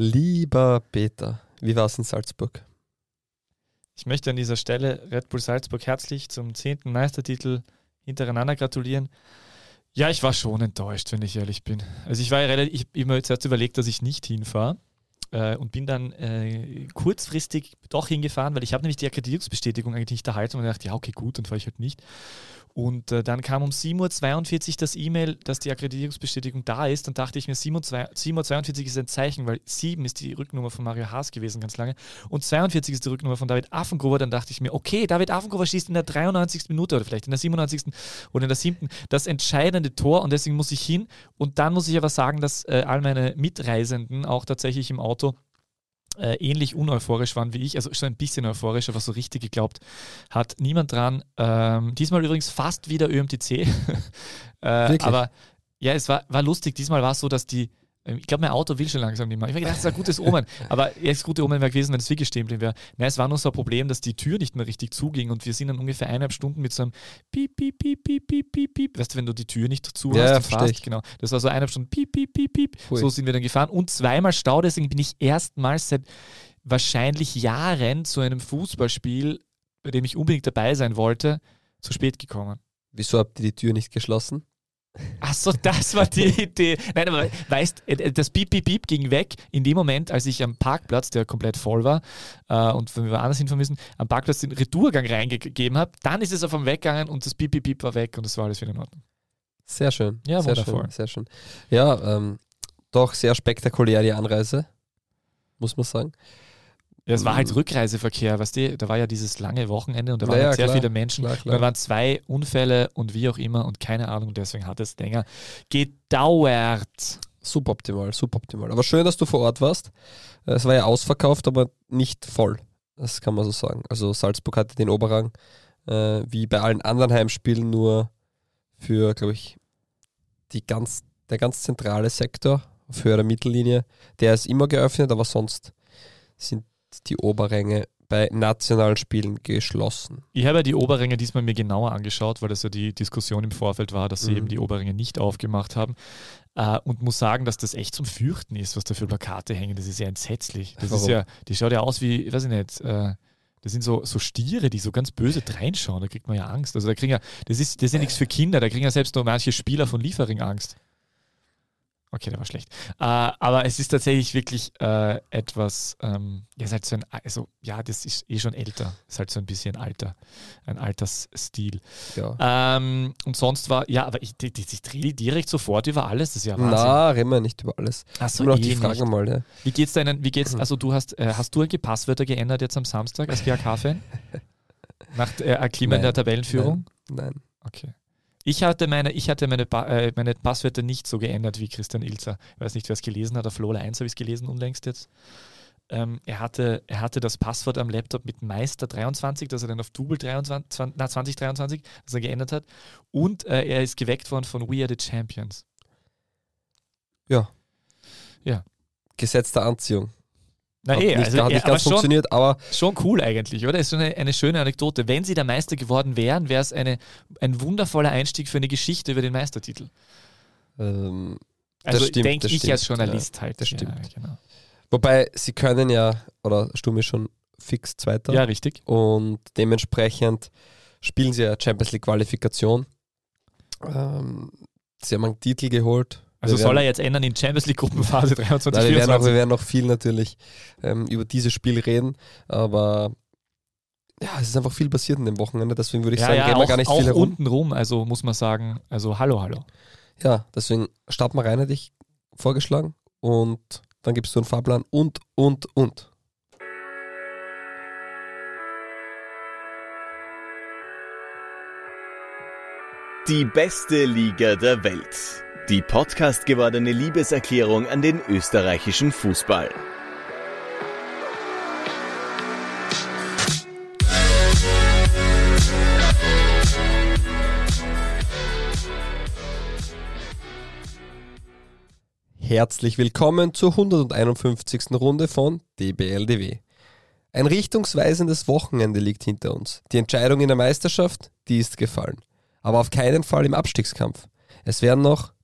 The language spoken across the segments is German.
Lieber Peter, wie war es in Salzburg? Ich möchte an dieser Stelle Red Bull Salzburg herzlich zum zehnten Meistertitel hintereinander gratulieren. Ja, ich war schon enttäuscht, wenn ich ehrlich bin. Also ich war ja relativ, ich habe mir zuerst überlegt, dass ich nicht hinfahre äh, und bin dann äh, kurzfristig doch hingefahren, weil ich habe nämlich die Akkreditierungsbestätigung eigentlich nicht erhalten und dachte, ja, okay, gut, dann fahre ich halt nicht. Und äh, dann kam um 7.42 Uhr das E-Mail, dass die Akkreditierungsbestätigung da ist. Dann dachte ich mir, 7.42 Uhr ist ein Zeichen, weil 7 ist die Rücknummer von Mario Haas gewesen ganz lange und 42 ist die Rücknummer von David Affengruber. Dann dachte ich mir, okay, David Affengruber schießt in der 93. Minute oder vielleicht in der 97. oder in der 7. das entscheidende Tor und deswegen muss ich hin. Und dann muss ich aber sagen, dass äh, all meine Mitreisenden auch tatsächlich im Auto äh, ähnlich uneuphorisch waren wie ich, also schon ein bisschen euphorisch, aber so richtig geglaubt hat niemand dran. Ähm, diesmal übrigens fast wieder ÖMTC. äh, aber ja, es war, war lustig. Diesmal war es so, dass die ich glaube, mein Auto will schon langsam nicht mehr. Ich habe gedacht, das ist ein gutes Omen. Aber das gute Omen wäre gewesen, wenn es wirklich stehen wäre. Nein, es war nur so ein Problem, dass die Tür nicht mehr richtig zuging und wir sind dann ungefähr eineinhalb Stunden mit so einem Piep, Piep, Piep, Piep, Piep, Piep, Piep. Weißt du, wenn du die Tür nicht zu hast, ja, fast. Genau. Das war so eineinhalb Stunden Piep, Piep, Piep, Piep. Hui. So sind wir dann gefahren und zweimal Stau. Deswegen bin ich erstmals seit wahrscheinlich Jahren zu einem Fußballspiel, bei dem ich unbedingt dabei sein wollte, zu spät gekommen. Wieso habt ihr die Tür nicht geschlossen? Ach so, das war die Idee. Nein, aber weißt, äh, das Piep, Piep, Piep ging weg in dem Moment, als ich am Parkplatz, der komplett voll war äh, und wir woanders hinfahren müssen, am Parkplatz den Retourgang reingegeben habe. Dann ist es auf dem weggegangen und das Piep, Piep, Piep war weg und das war alles wieder in Ordnung. Sehr schön. Ja, sehr wundervoll. Schön, sehr schön. Ja, ähm, doch sehr spektakulär die Anreise, muss man sagen. Ja, es war halt Rückreiseverkehr, weißt du, da war ja dieses lange Wochenende und da waren ja, halt sehr klar, viele Menschen. klar, Und klar. da waren zwei Unfälle und wie auch immer und keine Ahnung, deswegen hat es länger gedauert. Suboptimal, suboptimal. Aber schön, dass du vor Ort warst. Es war ja ausverkauft, aber nicht voll. Das kann man so sagen. Also Salzburg hatte den Oberrang, äh, wie bei allen anderen Heimspielen, nur für, glaube ich, die ganz, der ganz zentrale Sektor auf höherer Mittellinie. Der ist immer geöffnet, aber sonst sind die Oberränge bei nationalen Spielen geschlossen. Ich habe ja die Oberränge diesmal mir genauer angeschaut, weil das ja die Diskussion im Vorfeld war, dass sie Mhm. eben die Oberränge nicht aufgemacht haben. Äh, und muss sagen, dass das echt zum Fürchten ist, was da für Plakate hängen. Das ist ja entsetzlich. Das ist Warum? ja, die schaut ja aus wie, weiß ich nicht, äh, das sind so, so Stiere, die so ganz böse reinschauen. Da kriegt man ja Angst. Also da kriegen ja, das ist, das ist ja nichts für Kinder, da kriegen ja selbst nur manche Spieler von Liefering Angst. Okay, der war schlecht. Äh, aber es ist tatsächlich wirklich äh, etwas, ähm, ja, ist halt so ein, also ja, das ist eh schon älter. Ist halt so ein bisschen alter, ein Altersstil. Ja. Ähm, und sonst war, ja, aber ich, die, die, ich drehe die direkt sofort über alles. Das ist ja Wahnsinn. Na, reden wir nicht über alles. Achso, Nur noch eh die Fragen nicht. mal. Ja. Wie geht's deinen, wie geht's, Mhm. also du hast, äh, hast du einige Passwörter geändert jetzt am Samstag als GAK-Fan? Nach äh, Erklimmen Nein, der Tabellenführung? Nein. Okay. Ich hatte meine, ich hatte meine, Pa- äh, meine Passwörter nicht so geändert wie Christian Ilzer. Ich weiß nicht, wer es gelesen hat. Auf Lola 1 habe ich es gelesen unlängst jetzt. Ähm, er, hatte, er hatte das Passwort am Laptop mit Meister 23, das er dann auf Double 23, 20, na, 2023, das er geändert hat. Und äh, er ist geweckt worden von We Are the Champions. Ja. Ja. Gesetz der Anziehung. Na hat eh, nicht, also, hat ja, nicht aber ganz schon, funktioniert, aber Schon cool eigentlich, oder? Ist so eine, eine schöne Anekdote. Wenn sie der Meister geworden wären, wäre es eine, ein wundervoller Einstieg für eine Geschichte über den Meistertitel. ähm, Das Also stimmt, denke ich stimmt, als Journalist halt. das Ja, stimmt. genau. wobei sie können ja, oder Sturm ist schon fix Zweiter ja, richtig. und dementsprechend spielen sie ja Champions League Qualifikation. Ähm, sie haben einen Titel geholt. Also Wir soll er werden- jetzt ändern in Champions League Gruppenphase 23, Nein, wir, werden auch, 24? wir werden noch viel natürlich ähm, über dieses Spiel reden, aber ja, es ist einfach viel passiert in dem Wochenende, deswegen würde ich ja, sagen, ja, reden auch, wir gar nicht auch viel herum. unten rum, also muss man sagen, also hallo, hallo. Ja, deswegen starten wir rein, hätte ich vorgeschlagen. Und dann gibst du einen Fahrplan und, und, und. Die beste Liga der Welt. Die Podcast gewordene Liebeserklärung an den österreichischen Fußball. Herzlich willkommen zur 151. Runde von DBLDW. Ein richtungsweisendes Wochenende liegt hinter uns. Die Entscheidung in der Meisterschaft, die ist gefallen. Aber auf keinen Fall im Abstiegskampf. Es werden noch,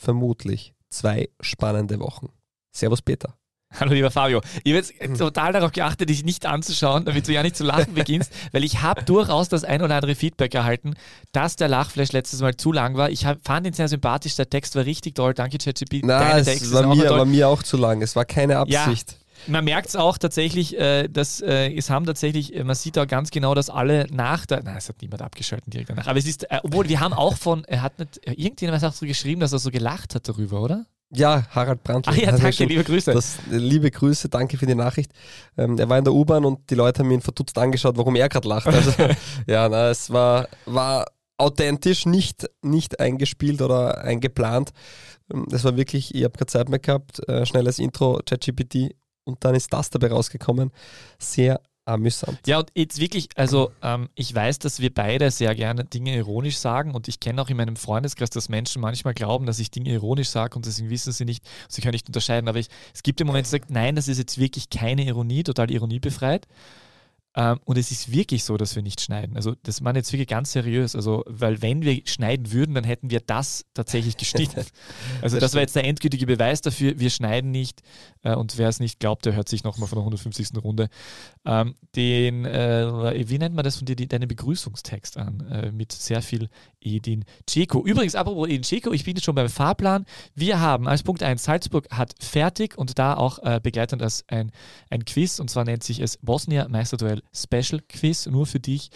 vermutlich, zwei spannende Wochen. Servus Peter. Hallo lieber Fabio. Ich habe jetzt total darauf geachtet, dich nicht anzuschauen, damit du ja nicht zu lachen beginnst, weil ich habe durchaus das ein oder andere Feedback erhalten, dass der Lachflash letztes Mal zu lang war. Ich hab, fand ihn sehr sympathisch, der Text war richtig toll. Danke, ChatGPT. Nein, es war mir, war mir auch zu lang. Es war keine Absicht. Ja. Man merkt es auch tatsächlich, äh, dass äh, es haben tatsächlich, äh, man sieht auch ganz genau, dass alle nach der, nein, es hat niemand abgeschaltet direkt danach, aber es ist, äh, obwohl wir haben auch von, er hat nicht, irgendjemand hat auch so geschrieben, dass er so gelacht hat darüber, oder? Ja, Harald Brandt. Ach ja, danke, liebe Grüße. Das, liebe Grüße, danke für die Nachricht. Ähm, er war in der U-Bahn und die Leute haben ihn verdutzt angeschaut, warum er gerade lacht. Also, ja, na, es war, war authentisch, nicht, nicht eingespielt oder eingeplant. Ähm, das war wirklich, ich habe keine Zeit mehr gehabt, äh, schnelles Intro, ChatGPT und dann ist das dabei rausgekommen. Sehr amüsant. Ja, und jetzt wirklich, also ähm, ich weiß, dass wir beide sehr gerne Dinge ironisch sagen und ich kenne auch in meinem Freundeskreis, dass Menschen manchmal glauben, dass ich Dinge ironisch sage und deswegen wissen sie nicht, sie können nicht unterscheiden. Aber ich, es gibt im Moment, die sagt, nein, das ist jetzt wirklich keine Ironie, total ironiebefreit. Ähm, und es ist wirklich so, dass wir nicht schneiden. Also das meine jetzt wirklich ganz seriös. Also, weil wenn wir schneiden würden, dann hätten wir das tatsächlich geschnitten. Also das, war jetzt der endgültige Beweis dafür, wir schneiden nicht. Äh, und wer es nicht glaubt, der hört sich nochmal von der 150. Runde ähm, den, äh, wie nennt man das von dir, deinen Begrüßungstext an, äh, mit sehr viel Edin Dzeko. Übrigens, apropos Edin Dzeko, ich bin jetzt schon beim Fahrplan. Wir haben als Punkt 1, Salzburg hat fertig und da auch äh, begleitend als ein, ein Quiz und zwar nennt sich es Bosnia Meisterduell Special Quiz, nur für dich.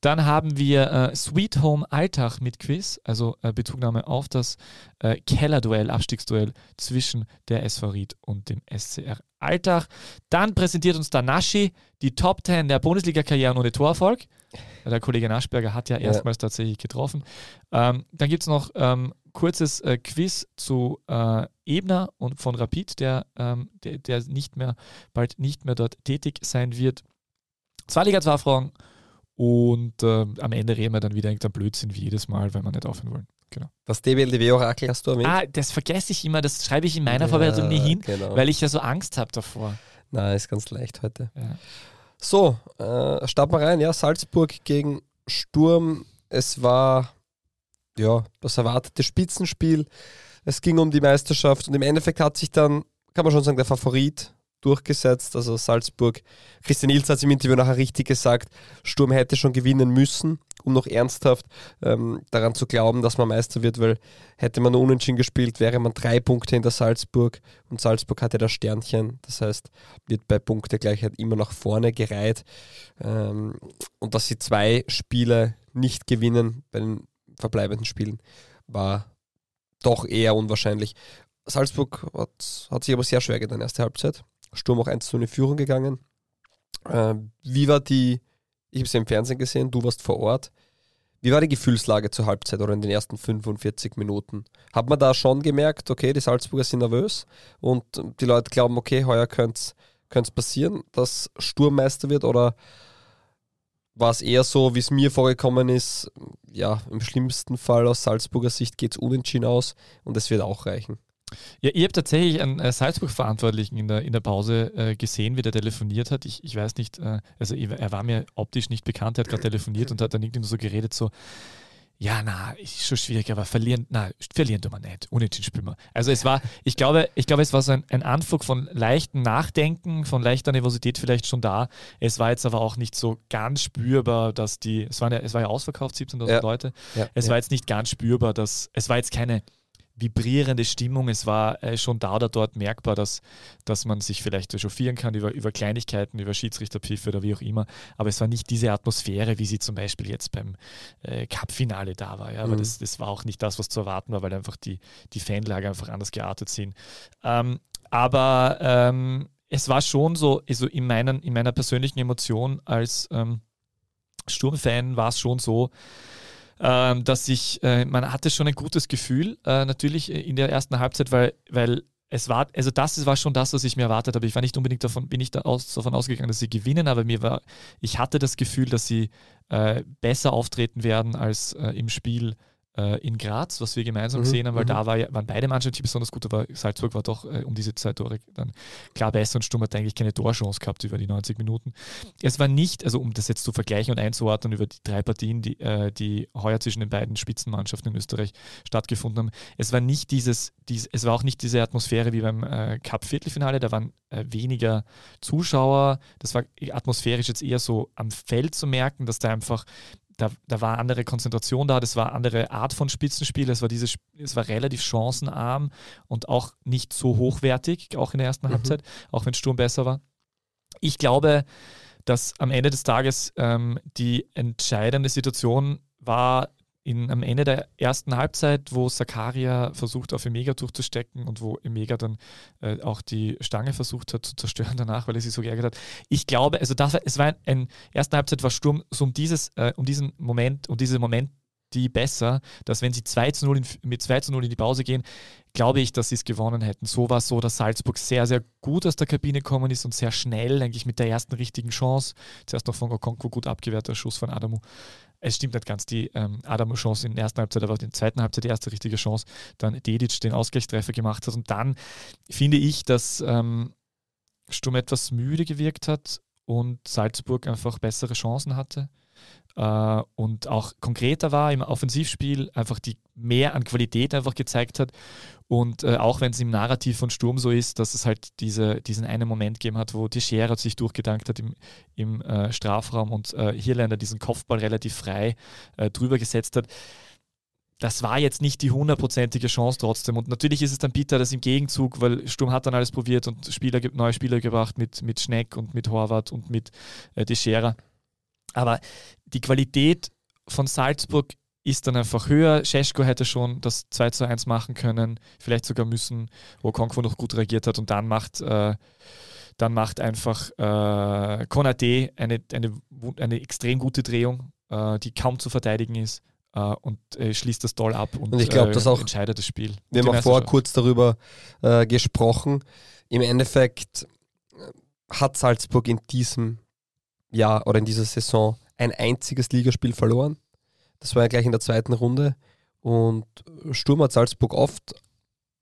Dann haben wir äh, Sweet Home Alltag mit Quiz, also äh, Bezugnahme auf das äh, Kellerduell, Abstiegsduell zwischen der SV Ried und dem SCR Alltag. Dann präsentiert uns Danashi die Top 10 der Bundesliga-Karrieren ohne Torerfolg. Der Kollege Naschberger hat ja, ja. erstmals tatsächlich getroffen. Ähm, dann gibt es noch ähm, kurzes äh, Quiz zu äh, Ebner und von Rapid, der, ähm, der, der, nicht mehr, bald nicht mehr dort tätig sein wird. Zwei Liga 2 Fragen und äh, am Ende reden wir dann wieder irgendein Blödsinn wie jedes Mal, weil wir nicht aufhören wollen. Genau. Das DBLDW-Orakel hast du erwähnt? Ah, das vergesse ich immer, das schreibe ich in meiner ja, Vorbereitung nie hin, genau. weil ich ja so Angst habe davor. Na, ist ganz leicht heute. Ja. So, äh, starten wir rein. Ja, Salzburg gegen Sturm. Es war ja das erwartete Spitzenspiel. Es ging um die Meisterschaft und im Endeffekt hat sich dann, kann man schon sagen, der Favorit durchgesetzt. Also Salzburg, Christian Ilz hat es im Interview nachher richtig gesagt, Sturm hätte schon gewinnen müssen, um noch ernsthaft ähm, daran zu glauben, dass man Meister wird, weil hätte man nur unentschieden gespielt, wäre man drei Punkte hinter Salzburg und Salzburg hatte das Sternchen. Das heißt, wird bei Punktegleichheit immer nach vorne gereiht. Ähm, und dass sie zwei Spiele nicht gewinnen bei den verbleibenden Spielen, war doch eher unwahrscheinlich. Salzburg hat, hat sich aber sehr schwer getan, erste Halbzeit. Sturm auch 1 zu eine Führung gegangen. Äh, wie war die, ich habe es ja im Fernsehen gesehen, du warst vor Ort. Wie war die Gefühlslage zur Halbzeit oder in den ersten 45 Minuten? Hat man da schon gemerkt, okay, die Salzburger sind nervös und die Leute glauben, okay, heuer könnte es passieren, dass Sturmmeister wird oder war es eher so, wie es mir vorgekommen ist, ja, im schlimmsten Fall aus Salzburger Sicht geht es unentschieden aus und es wird auch reichen. Ja, ich habe tatsächlich einen äh, Salzburg-Verantwortlichen in der, in der Pause äh, gesehen, wie der telefoniert hat. Ich, ich weiß nicht, äh, also er war mir optisch nicht bekannt, er hat gerade telefoniert und hat dann irgendwie nur so geredet, so, ja, na, ist schon schwierig, aber verlieren, na, verlieren tun wir nicht. Unentschieden spielen wir. Also es war, ich glaube, ich glaube, es war so ein, ein Anflug von leichtem Nachdenken, von leichter Nervosität vielleicht schon da. Es war jetzt aber auch nicht so ganz spürbar, dass die, es war ja, es war ja ausverkauft, 17.000 ja. Leute. Ja, es war jetzt nicht ganz spürbar, dass, es war jetzt keine vibrierende Stimmung. Es war äh, schon da oder dort merkbar, dass, dass man sich vielleicht echauffieren kann über, über Kleinigkeiten, über Schiedsrichterpfiffe oder wie auch immer. Aber es war nicht diese Atmosphäre, wie sie zum Beispiel jetzt beim äh, Cup-Finale da war. Ja? Aber mhm. das, das war auch nicht das, was zu erwarten war, weil einfach die, die Fanlager einfach anders geartet sind. Ähm, aber ähm, es war schon so, also in, meinen, in meiner persönlichen Emotion als ähm, Sturmfan war es schon so, ähm, dass ich, äh, man hatte schon ein gutes Gefühl, äh, natürlich in der ersten Halbzeit, weil, weil es war, also das war schon das, was ich mir erwartet habe. Ich war nicht unbedingt davon, bin ich da aus, davon ausgegangen, dass sie gewinnen, aber mir war, ich hatte das Gefühl, dass sie äh, besser auftreten werden als äh, im Spiel äh, in Graz, was wir gemeinsam Mhm, gesehen haben, weil mhm. da war, ja- waren beide Mannschaften besonders gut, aber Salzburg war doch äh, um diese zwei Tore dann klar besser und Sturm hat eigentlich keine Torchance gehabt über die 90 Minuten. Es war nicht, also um das jetzt zu vergleichen und einzuordnen über die drei Partien, die, äh, die heuer zwischen den beiden Spitzenmannschaften in Österreich stattgefunden haben, es war nicht dieses, dies, es war auch nicht diese Atmosphäre wie beim äh, Cup-Viertelfinale, da waren äh, weniger Zuschauer, das war atmosphärisch jetzt eher so am Feld zu merken, dass da einfach da, da war andere Konzentration da, das war andere Art von Spitzenspiel, es war es war relativ chancenarm und auch nicht so hochwertig, auch in der ersten Mhm. Halbzeit, auch wenn Sturm besser war. Ich glaube, dass am Ende des Tages ähm, die entscheidende Situation war in, am Ende der ersten Halbzeit, wo Sakaria versucht, auf Emega durchzustecken und wo Emega dann äh, auch die Stange versucht hat zu zerstören danach, weil er sich so geärgert hat. Ich glaube, also das es war ein, ein erste Halbzeit war Sturm so um dieses, äh, um diesen Moment, um diese Moment die besser, dass wenn sie 2 zu 0 in, mit 2 zu 0 in die Pause gehen, glaube ich, dass sie es gewonnen hätten. So war es so, dass Salzburg sehr, sehr gut aus der Kabine gekommen ist und sehr schnell, eigentlich mit der ersten richtigen Chance, zuerst noch von Okonkwo gut abgewehrter Schuss von Adamu. Es stimmt nicht ganz, die ähm, Adamu-Chance in der ersten Halbzeit, aber in der zweiten Halbzeit die erste richtige Chance, dann Dedic den Ausgleichstreffer gemacht hat. Und dann finde ich, dass ähm, Sturm etwas müde gewirkt hat und Salzburg einfach bessere Chancen hatte. Äh, und auch konkreter war im Offensivspiel, einfach die mehr an Qualität einfach gezeigt hat. Und äh, auch wenn es im Narrativ von Sturm so ist, dass es halt diese, diesen einen Moment gegeben hat, wo Teixeira sich durchgedankt hat im, im äh, Strafraum und äh, Hirländer diesen Kopfball relativ frei äh, drüber gesetzt hat. Das war jetzt nicht die hundertprozentige Chance trotzdem. Und natürlich ist es dann bitter, dass im Gegenzug, weil Sturm hat dann alles probiert und Spieler, neue Spieler gebracht mit, mit Schneck und mit Horvath und mit äh, Teixeira. Aber die Qualität von Salzburg ist dann einfach höher. Scheschko hätte schon das 2 zu 1 machen können, vielleicht sogar müssen, wo Konkwo noch gut reagiert hat und dann macht, äh, dann macht einfach äh, Konate eine, eine, eine extrem gute Drehung, äh, die kaum zu verteidigen ist äh, und äh, schließt das toll ab und, Und ich glaub, äh, dass auch- entscheidet das Spiel. Wir haben auch vorher Meisterschaft. kurz darüber äh, gesprochen. Im Endeffekt äh, hat Salzburg in diesem Jahr oder in dieser Saison ein einziges Ligaspiel verloren. Das war ja gleich in der zweiten Runde. Und Sturm hat Salzburg oft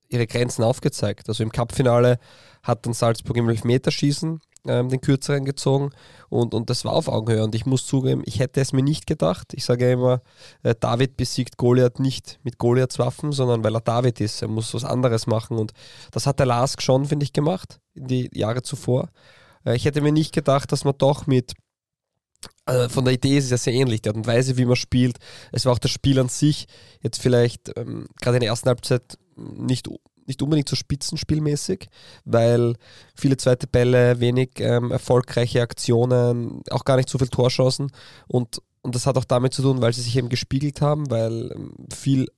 ihre Grenzen aufgezeigt. Also im Cupfinale hat dann Salzburg im Elfmeterschießen ähm, den kürzeren gezogen und, und das war auf Augenhöhe. Und ich muss zugeben, ich hätte es mir nicht gedacht. Ich sage immer, äh, David besiegt Goliath nicht mit Goliaths Waffen, sondern weil er David ist. Er muss was anderes machen. Und das hat der Lask schon, finde ich, gemacht in die Jahre zuvor. Äh, ich hätte mir nicht gedacht, dass man doch mit äh, von der Idee ist es ja sehr ähnlich, die Art und Weise, wie man spielt. Es war auch das Spiel an sich jetzt vielleicht ähm, gerade in der ersten Halbzeit nicht, nicht unbedingt so spitzenspielmäßig, weil viele zweite Bälle, wenig ähm, erfolgreiche Aktionen, auch gar nicht so viel Torchancen und, und das hat auch damit zu tun, weil sie sich eben gespiegelt haben, weil ähm, viel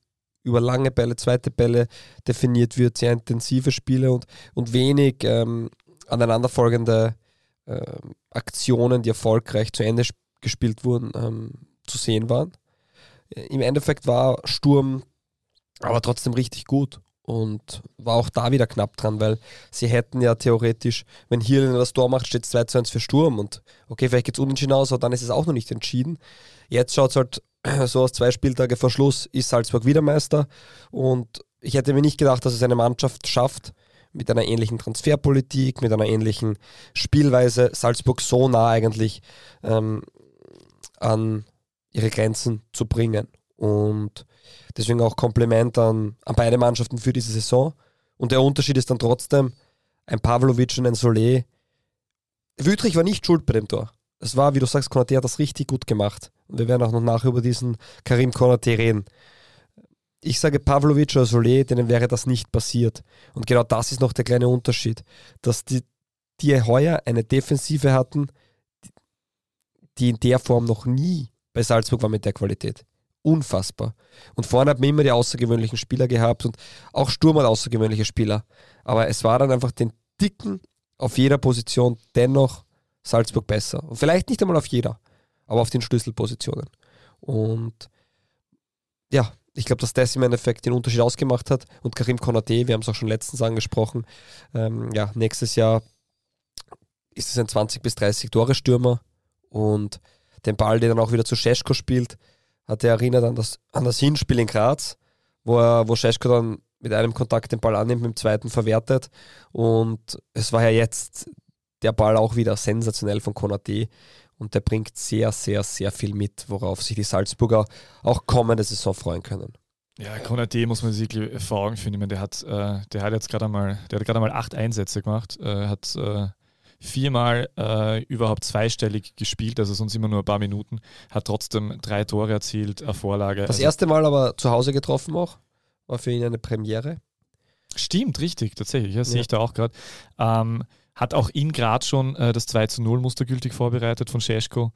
über lange Bälle, zweite Bälle definiert wird, sehr intensive Spiele und, und wenig ähm, aneinanderfolgende ähm, Aktionen, die erfolgreich zu Ende sp- gespielt wurden, ähm, zu sehen waren. Äh, Im Endeffekt war Sturm aber trotzdem richtig gut und war auch da wieder knapp dran, weil sie hätten ja theoretisch, wenn hier das Tor macht, steht es 2 zu 1 für Sturm und okay, vielleicht geht es unentschieden aus, aber dann ist es auch noch nicht entschieden. Jetzt schaut es halt so aus zwei Spieltage vor Schluss, ist Salzburg wieder Meister und ich hätte mir nicht gedacht, dass es eine Mannschaft schafft, mit einer ähnlichen Transferpolitik, mit einer ähnlichen Spielweise Salzburg so nah eigentlich ähm, an ihre Grenzen zu bringen. Und deswegen auch Kompliment an, an beide Mannschaften für diese Saison. Und der Unterschied ist dann trotzdem, ein Pavlovic und ein Solé. Wüttrich war nicht schuld bei dem Tor. Es war, wie du sagst, Konaté hat das richtig gut gemacht. Und wir werden auch noch nachher über diesen Karim Konaté reden. Ich sage Pavlovic oder Solé, denen wäre das nicht passiert. Und genau das ist noch der kleine Unterschied, dass die, die heuer eine Defensive hatten, die in der Form noch nie bei Salzburg war mit der Qualität. Unfassbar. Und vorne hat man immer die außergewöhnlichen Spieler gehabt und auch Sturm hat außergewöhnliche Spieler. Aber es war dann einfach den Dicken auf jeder Position dennoch Salzburg besser. Und vielleicht nicht einmal auf jeder, aber auf den Schlüsselpositionen. Und ja, ich glaube, dass das im Endeffekt den Unterschied ausgemacht hat. Und Karim Konate, wir haben es auch schon letztens angesprochen, ähm, ja, nächstes Jahr ist es ein 20 bis 30 Tore Stürmer und den Ball, den dann auch wieder zu Scheschko spielt, hat er erinnert an das, an das Hinspiel in Graz, wo, er, wo Scheschko dann mit einem Kontakt den Ball annimmt, mit dem zweiten verwertet. Und es war ja jetzt der Ball auch wieder sensationell von Konate. Und der bringt sehr, sehr, sehr viel mit, worauf sich die Salzburger auch kommende Saison freuen können. Ja, Konate muss man sich vor Augen führen. Ich meine, der hat, äh, der hat jetzt gerade einmal, der hat gerade einmal acht Einsätze gemacht, äh, hat äh, viermal äh, überhaupt zweistellig gespielt, also sonst immer nur ein paar Minuten, hat trotzdem drei Tore erzielt, eine Vorlage. Das also, erste Mal aber zu Hause getroffen auch, war für ihn eine Premiere. Stimmt, richtig, tatsächlich, ja, sehe ich da auch gerade. Ähm, hat auch in Graz schon äh, das 2 zu 0 mustergültig vorbereitet von Scheschko.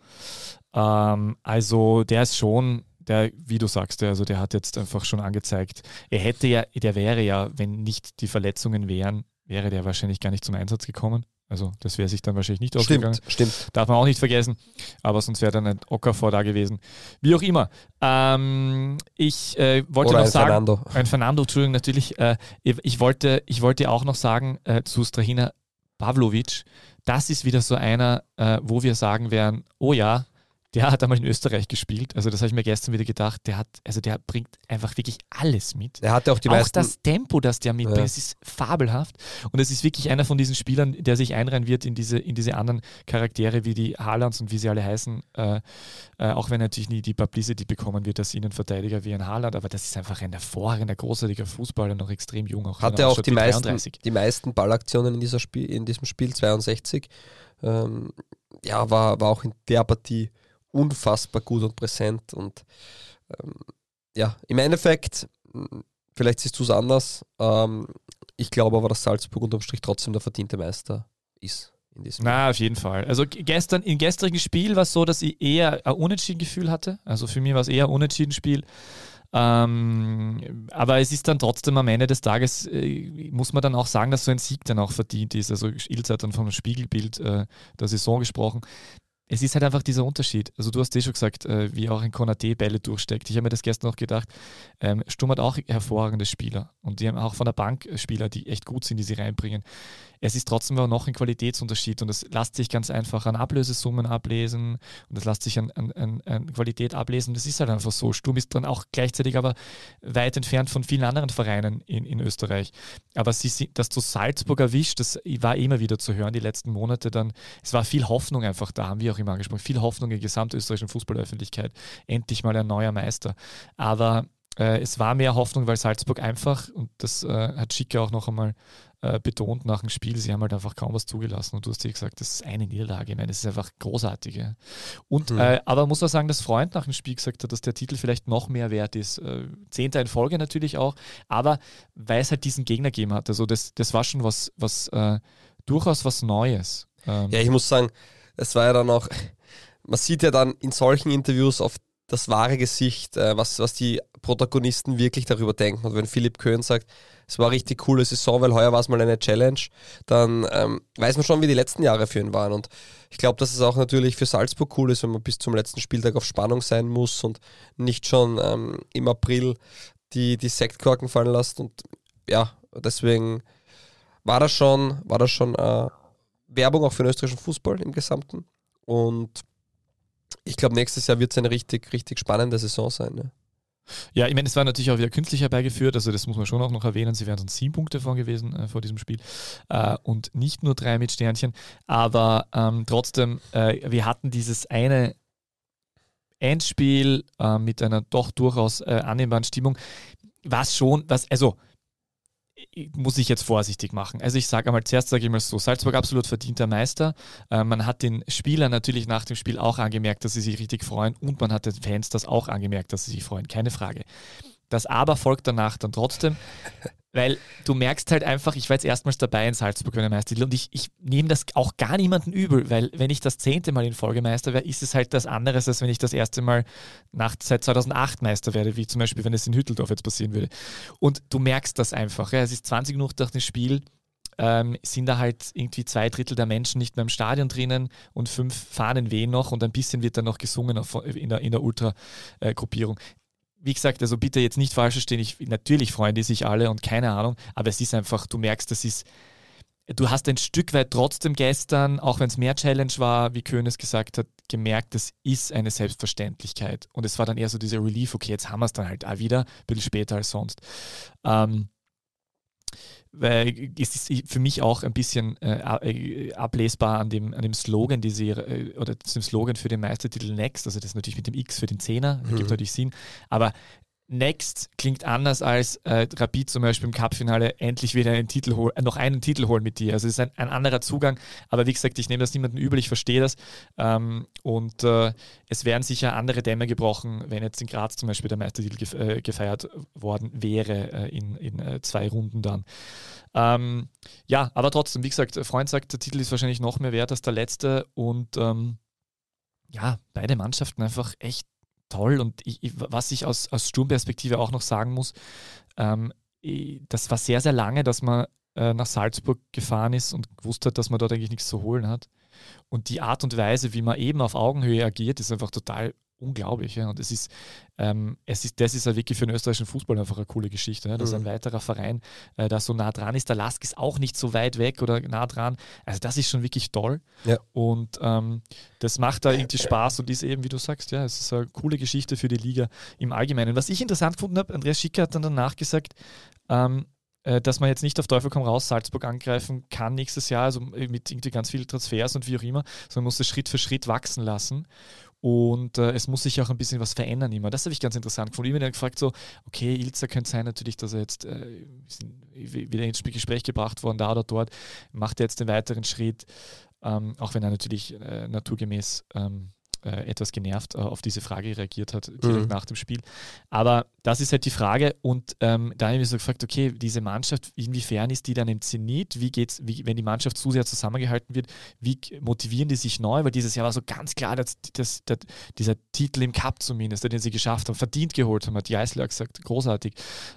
Ähm, also der ist schon, der, wie du sagst, der, also der hat jetzt einfach schon angezeigt, er hätte ja, der wäre ja, wenn nicht die Verletzungen wären, wäre der wahrscheinlich gar nicht zum Einsatz gekommen. Also das wäre sich dann wahrscheinlich nicht ausgegangen. Stimmt, stimmt. Darf man auch nicht vergessen. Aber sonst wäre dann ein Okafor da gewesen. Wie auch immer. Ähm, ich äh, wollte Oder noch ein sagen. Fernando. Ein Fernando, Entschuldigung, natürlich. Äh, ich, wollte, ich wollte auch noch sagen äh, zu Strahina Pavlovic, das ist wieder so einer, äh, wo wir sagen werden, oh ja, der hat einmal in Österreich gespielt. Also das habe ich mir gestern wieder gedacht. Der hat, also der bringt einfach wirklich alles mit. Er hatte auch die auch meisten. das Tempo, das der mitbringt, Ja. es ist fabelhaft. Und es ist wirklich einer von diesen Spielern, der sich einreihen wird in diese, in diese anderen Charaktere wie die Haalands und wie sie alle heißen. Äh, äh, auch wenn er natürlich nie die Publicity bekommen wird als Innenverteidiger wie ein Haaland, aber das ist einfach ein hervorragender, großartiger Fußballer, noch extrem jung. Auch hatte er auch die meisten, 33. die meisten Ballaktionen in, dieser Spiel, in diesem Spiel, 62. Ähm, ja, war, war auch in der Partie unfassbar gut und präsent. Und ähm, ja, im Endeffekt, vielleicht siehst du es anders. Ähm, ich glaube aber, dass Salzburg unterm Strich trotzdem der verdiente Meister ist. In diesem Jahr. Na, auf jeden Fall. Also gestern, im gestrigen Spiel war es so, dass ich eher ein Unentschieden-Gefühl hatte. Also für mich war es eher ein Unentschieden-Spiel. Ähm, aber es ist dann trotzdem am Ende des Tages, äh, muss man dann auch sagen, dass so ein Sieg dann auch verdient ist. Also Ilz hat dann vom Spiegelbild äh, der Saison gesprochen. Es ist halt einfach dieser Unterschied. Also du hast eh schon gesagt, äh, wie auch ein Konate Bälle durchsteckt. Ich habe mir das gestern noch gedacht. Ähm, Sturm hat auch hervorragende Spieler und die haben auch von der Bank Spieler, die echt gut sind, die sie reinbringen. Es ist trotzdem aber noch ein Qualitätsunterschied und das lässt sich ganz einfach an Ablösesummen ablesen und das lässt sich an, an, an, Qualität ablesen. Das ist halt einfach so. Sturm ist dann auch gleichzeitig aber weit entfernt von vielen anderen Vereinen in, in Österreich. Aber sie, dass du Salzburg erwischt, das war immer wieder zu hören die letzten Monate dann. Es war viel Hoffnung einfach da, haben wir auch immer angesprochen. Viel Hoffnung in der gesamtösterreichischen Fußballöffentlichkeit. Endlich mal ein neuer Meister. Aber äh, es war mehr Hoffnung, weil Salzburg einfach, und das äh, hat Schicke auch noch einmal äh, betont nach dem Spiel, sie haben halt einfach kaum was zugelassen. Und du hast dir gesagt, das ist eine Niederlage. Ich meine, das ist einfach großartig. Ja. Und, Hm. äh, aber muss man sagen, dass Freund nach dem Spiel gesagt hat, dass der Titel vielleicht noch mehr wert ist. Äh, Zehnter in Folge natürlich auch, aber weil es halt diesen Gegner gegeben hat. Also das, das war schon was, was äh, durchaus was Neues. Ähm, Ja, ich muss sagen, es war ja dann auch, man sieht ja dann in solchen Interviews oft das wahre Gesicht, äh, was, was die Protagonisten wirklich darüber denken. Und wenn Philipp Köhn sagt, es war eine richtig coole Saison, weil heuer war es mal eine Challenge, dann ähm, weiß man schon, wie die letzten Jahre für ihn waren. Und ich glaube, dass es auch natürlich für Salzburg cool ist, wenn man bis zum letzten Spieltag auf Spannung sein muss und nicht schon ähm, im April die, die Sektkorken fallen lässt. Und ja, deswegen war das schon, war das schon äh, Werbung auch für den österreichischen Fußball im Gesamten. Und ich glaube, nächstes Jahr wird es eine richtig, richtig spannende Saison sein. Ne? Ja, ich meine, es war natürlich auch wieder künstlich herbeigeführt, also das muss man schon auch noch erwähnen. Sie wären sonst sieben Punkte vor gewesen äh, vor diesem Spiel äh, und nicht nur drei mit Sternchen. Aber ähm, trotzdem, äh, wir hatten dieses eine Endspiel äh, mit einer doch durchaus äh, annehmbaren Stimmung, was schon, was, also muss ich jetzt vorsichtig machen. Also ich sage einmal, zuerst sage ich mal so, Salzburg absolut verdienter Meister. Äh, man hat den Spielern natürlich nach dem Spiel auch angemerkt, dass sie sich richtig freuen und man hat den Fans das auch angemerkt, dass sie sich freuen, keine Frage. Das Aber folgt danach dann trotzdem, weil du merkst halt einfach, ich war jetzt erstmals dabei in Salzburg bei der Meistertitel und ich, ich nehme das auch gar niemanden übel, weil wenn ich das zehnte Mal in Folge Meister wäre, ist es halt das anderes, als wenn ich das erste Mal nach, seit 2008 Meister werde, wie zum Beispiel, wenn es in Hütteldorf jetzt passieren würde. Und du merkst das einfach. Ja. Es ist 20 Minuten nach dem Spiel, ähm, sind da halt irgendwie zwei Drittel der Menschen nicht mehr im Stadion drinnen und fünf Fahnen wehen noch und ein bisschen wird dann noch gesungen in der, in der Ultra-Gruppierung. Wie gesagt, also bitte jetzt nicht falsch verstehen, ich, natürlich freuen die sich alle und keine Ahnung, aber es ist einfach, du merkst, das ist, du hast ein Stück weit trotzdem gestern, auch wenn es mehr Challenge war, wie Köhnes gesagt hat, gemerkt, das ist eine Selbstverständlichkeit. Und es war dann eher so dieser Relief, okay, jetzt haben wir es dann halt auch wieder, ein bisschen später als sonst. Ähm, weil es ist für mich auch ein bisschen äh, äh, ablesbar an dem, an dem Slogan, die sie, äh, oder dem Slogan für den Meistertitel Next, also das ist natürlich mit dem X für den Zehner, mhm. gibt natürlich Sinn, aber Next klingt anders als äh, Rapid zum Beispiel im Cup-Finale endlich wieder einen Titel hol, äh, noch einen Titel holen mit dir. Also es ist ein, ein, anderer Zugang, aber wie gesagt, ich nehme das niemandem übel, ich verstehe das. Ähm, und äh, es wären sicher andere Dämme gebrochen, wenn jetzt in Graz zum Beispiel der Meistertitel gef äh, gefeiert worden wäre äh, in, in äh, zwei Runden dann. Ähm, ja, aber trotzdem, wie gesagt, Freund sagt, der Titel ist wahrscheinlich noch mehr wert als der letzte und ähm, ja, beide Mannschaften einfach echt toll. Und ich, was ich aus, aus Sturmperspektive auch noch sagen muss, ähm, das war sehr, sehr lange, dass man äh, nach Salzburg gefahren ist und gewusst hat, dass man dort eigentlich nichts zu holen hat. Und die Art und Weise, wie man eben auf Augenhöhe agiert, ist einfach total unglaublich. Ja. Und es ist, ähm, es ist, das ist ja wirklich für den österreichischen Fußball einfach eine coole Geschichte, ja, dass mhm. ein weiterer Verein äh, da so nah dran ist. Der Lask ist auch nicht so weit weg oder nah dran. Also das ist schon wirklich toll. Ja. Und ähm, das macht da irgendwie Spaß und ist eben, wie du sagst, ja, es ist eine coole Geschichte für die Liga im Allgemeinen. Was ich interessant gefunden habe, Andreas Schicker hat dann danach gesagt, ähm, äh, dass man jetzt nicht auf Teufel komm raus Salzburg angreifen kann nächstes Jahr, also mit irgendwie ganz vielen Transfers und wie auch immer, sondern muss es Schritt für Schritt wachsen lassen. Und äh, es muss sich auch ein bisschen was verändern immer. Das habe ich ganz interessant gefunden. Ich habe gefragt, so, okay, Ilza könnte sein natürlich, dass er jetzt äh, wieder ins Gespräch gebracht worden, da oder dort, macht er jetzt den weiteren Schritt, ähm, auch wenn er natürlich äh, naturgemäß ähm, äh, etwas genervt äh, auf diese Frage reagiert hat, direkt mhm. nach dem Spiel. Aber das ist halt die Frage und ähm, da habe ich mir so gefragt, okay, diese Mannschaft, inwiefern ist die dann im Zenit? Wie geht's, wie, wenn die Mannschaft zu sehr zusammengehalten wird, wie motivieren die sich neu? Weil dieses Jahr war so ganz klar, dass, dass, dass dieser Titel im Cup zumindest, den sie geschafft haben, verdient geholt haben, hat die Eisler gesagt, großartig.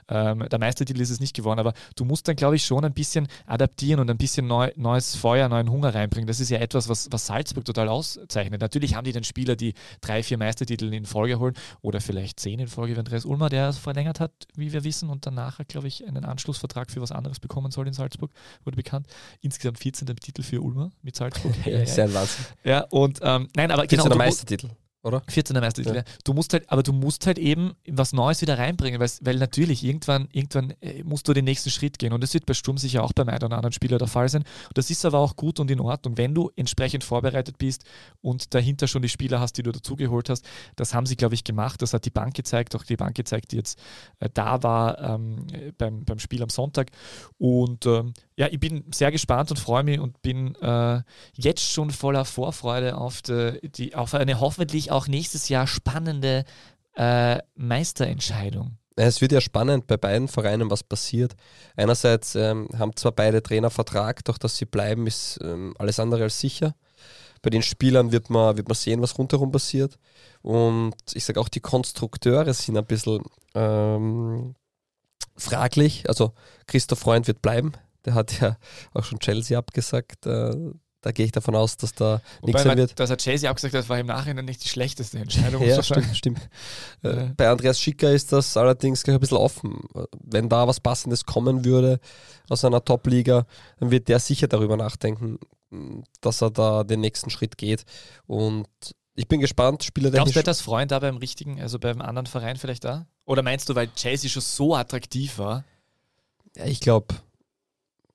Ähm, der Meistertitel ist es nicht geworden, aber du musst dann, glaube ich, schon ein bisschen adaptieren und ein bisschen neu, neues Feuer, neuen Hunger reinbringen. Das ist ja etwas, was, was Salzburg total auszeichnet. Natürlich haben die den Spieler, die drei, vier Meistertitel in Folge holen oder vielleicht zehn in Folge, wenn Andreas Ulmer, der verlängert hat, wie wir wissen, und danach, glaube ich, einen Anschlussvertrag für was anderes bekommen soll in Salzburg, wurde bekannt. Insgesamt 14. Titel für Ulmer mit Salzburg. ja, sehr Wahnsinn. Ja, und ähm, nein, aber 14. genau. Meistertitel oder? 14er Meistertitel. Ja. Du musst halt, aber du musst halt eben was Neues wieder reinbringen, weil, natürlich irgendwann, irgendwann äh, musst du den nächsten Schritt gehen. Und das wird bei Sturm sicher auch beim einen oder anderen Spieler der Fall sein. Und das ist aber auch gut und in Ordnung, wenn du entsprechend vorbereitet bist und dahinter schon die Spieler hast, die du dazugeholt hast. Das haben sie, glaube ich, gemacht. Das hat die Bank gezeigt, auch die Bank gezeigt, die jetzt äh, da war ähm, beim, beim Spiel am Sonntag. Und ähm, ja, ich bin sehr gespannt und freue mich und bin äh, jetzt schon voller Vorfreude auf, die, die, auf eine hoffentlich auch nächstes Jahr spannende äh, Meisterentscheidung. Es wird ja spannend bei beiden Vereinen, was passiert. Einerseits ähm, haben zwar beide Trainer Vertrag, doch dass sie bleiben, ist ähm, alles andere als sicher. Bei den Spielern wird man, wird man sehen, was rundherum passiert. Und ich sage auch, die Konstrukteure sind ein bisschen ähm, fraglich. Also Christoph Freund wird bleiben. Der hat ja auch schon Chelsea abgesagt. Äh, da gehe ich davon aus, dass da nichts sein wird. Dass er Chelsea abgesagt hat, war im Nachhinein nicht die schlechteste Entscheidung. ja, stimmt, stimmt. Äh, bei Andreas Schicker ist das allerdings ein bisschen offen. Wenn da was Passendes kommen würde aus einer Top-Liga, dann wird der sicher darüber nachdenken, dass er da den nächsten Schritt geht. Und ich bin gespannt, Spieler Glaubst du, dass Freund da beim richtigen, also beim anderen Verein vielleicht da? Oder meinst du, weil Chelsea schon so attraktiv war? Ja, ich glaube,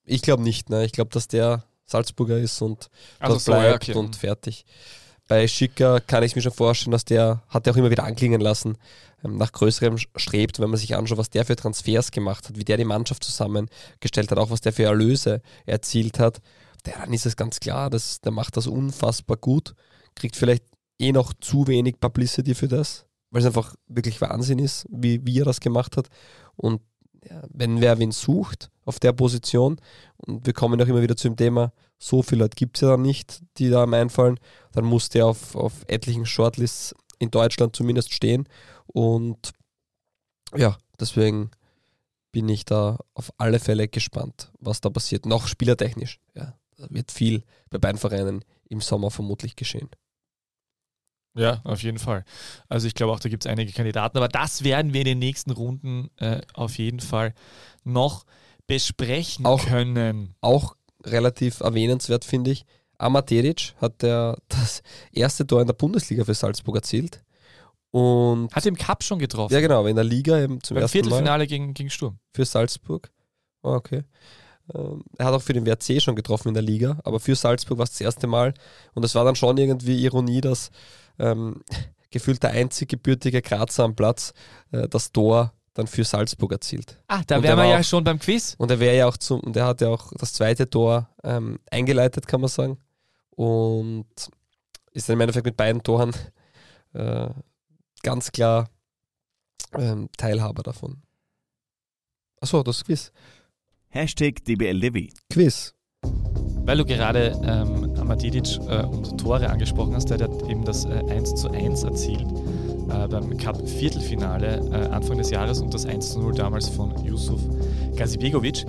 ich glaube nicht. Ne? Ich glaube, dass der Salzburger ist und also dort so, bleibt ja, okay. und fertig. Bei Schicker kann ich mir schon vorstellen, dass der, hat er auch immer wieder anklingen lassen, ähm, nach größerem strebt, wenn man sich anschaut, was der für Transfers gemacht hat, wie der die Mannschaft zusammengestellt hat, auch was der für Erlöse erzielt hat, dann ist es ganz klar, dass der macht das unfassbar gut, kriegt vielleicht eh noch zu wenig Publicity für das, weil es einfach wirklich Wahnsinn ist, wie, wie er das gemacht hat. Und wenn wer wen sucht auf der Position, und wir kommen auch immer wieder zu dem Thema, so viele Leute gibt es ja dann nicht, die da einfallen, dann muss der auf, auf etlichen Shortlists in Deutschland zumindest stehen. Und ja, deswegen bin ich da auf alle Fälle gespannt, was da passiert. Noch spielertechnisch. Ja, da wird viel bei beiden Vereinen im Sommer vermutlich geschehen. Ja, auf jeden Fall. Also ich glaube auch, da gibt es einige Kandidaten, aber das werden wir in den nächsten Runden äh, auf jeden Fall noch besprechen auch, können. Auch relativ erwähnenswert, finde ich. Amatedic hat der, das erste Tor in der Bundesliga für Salzburg erzielt. Und Hat im Cup schon getroffen. ja, genau, in der Liga eben zum Beim ersten Mal Viertelfinale gegen, gegen Sturm. für Salzburg. Ah, okay. Ähm, Er hat auch für den WRC schon getroffen in der Liga, aber für Salzburg war es das erste Mal. Und es war dann schon irgendwie Ironie, dass ähm, gefühlt der einzig gebürtige Grazer am Platz äh, das Tor dann für Salzburg erzielt. Ah, da wären wir war ja auch- schon beim Quiz. Und er wäre ja auch zum, und er hat ja auch das zweite Tor ähm, eingeleitet, kann man sagen. Und ist dann im Endeffekt mit beiden Toren äh, ganz klar ähm, Teilhaber davon. Achso, das Quiz. Hashtag DBLDW. Quiz. Weil du gerade ähm, Amadidic äh, und Tore angesprochen hast, der hat eben das äh, 1 zu 1 erzielt äh, beim Cup-Viertelfinale äh, Anfang des Jahres und das 1 zu 0 damals von Yusuf Gazibegovic.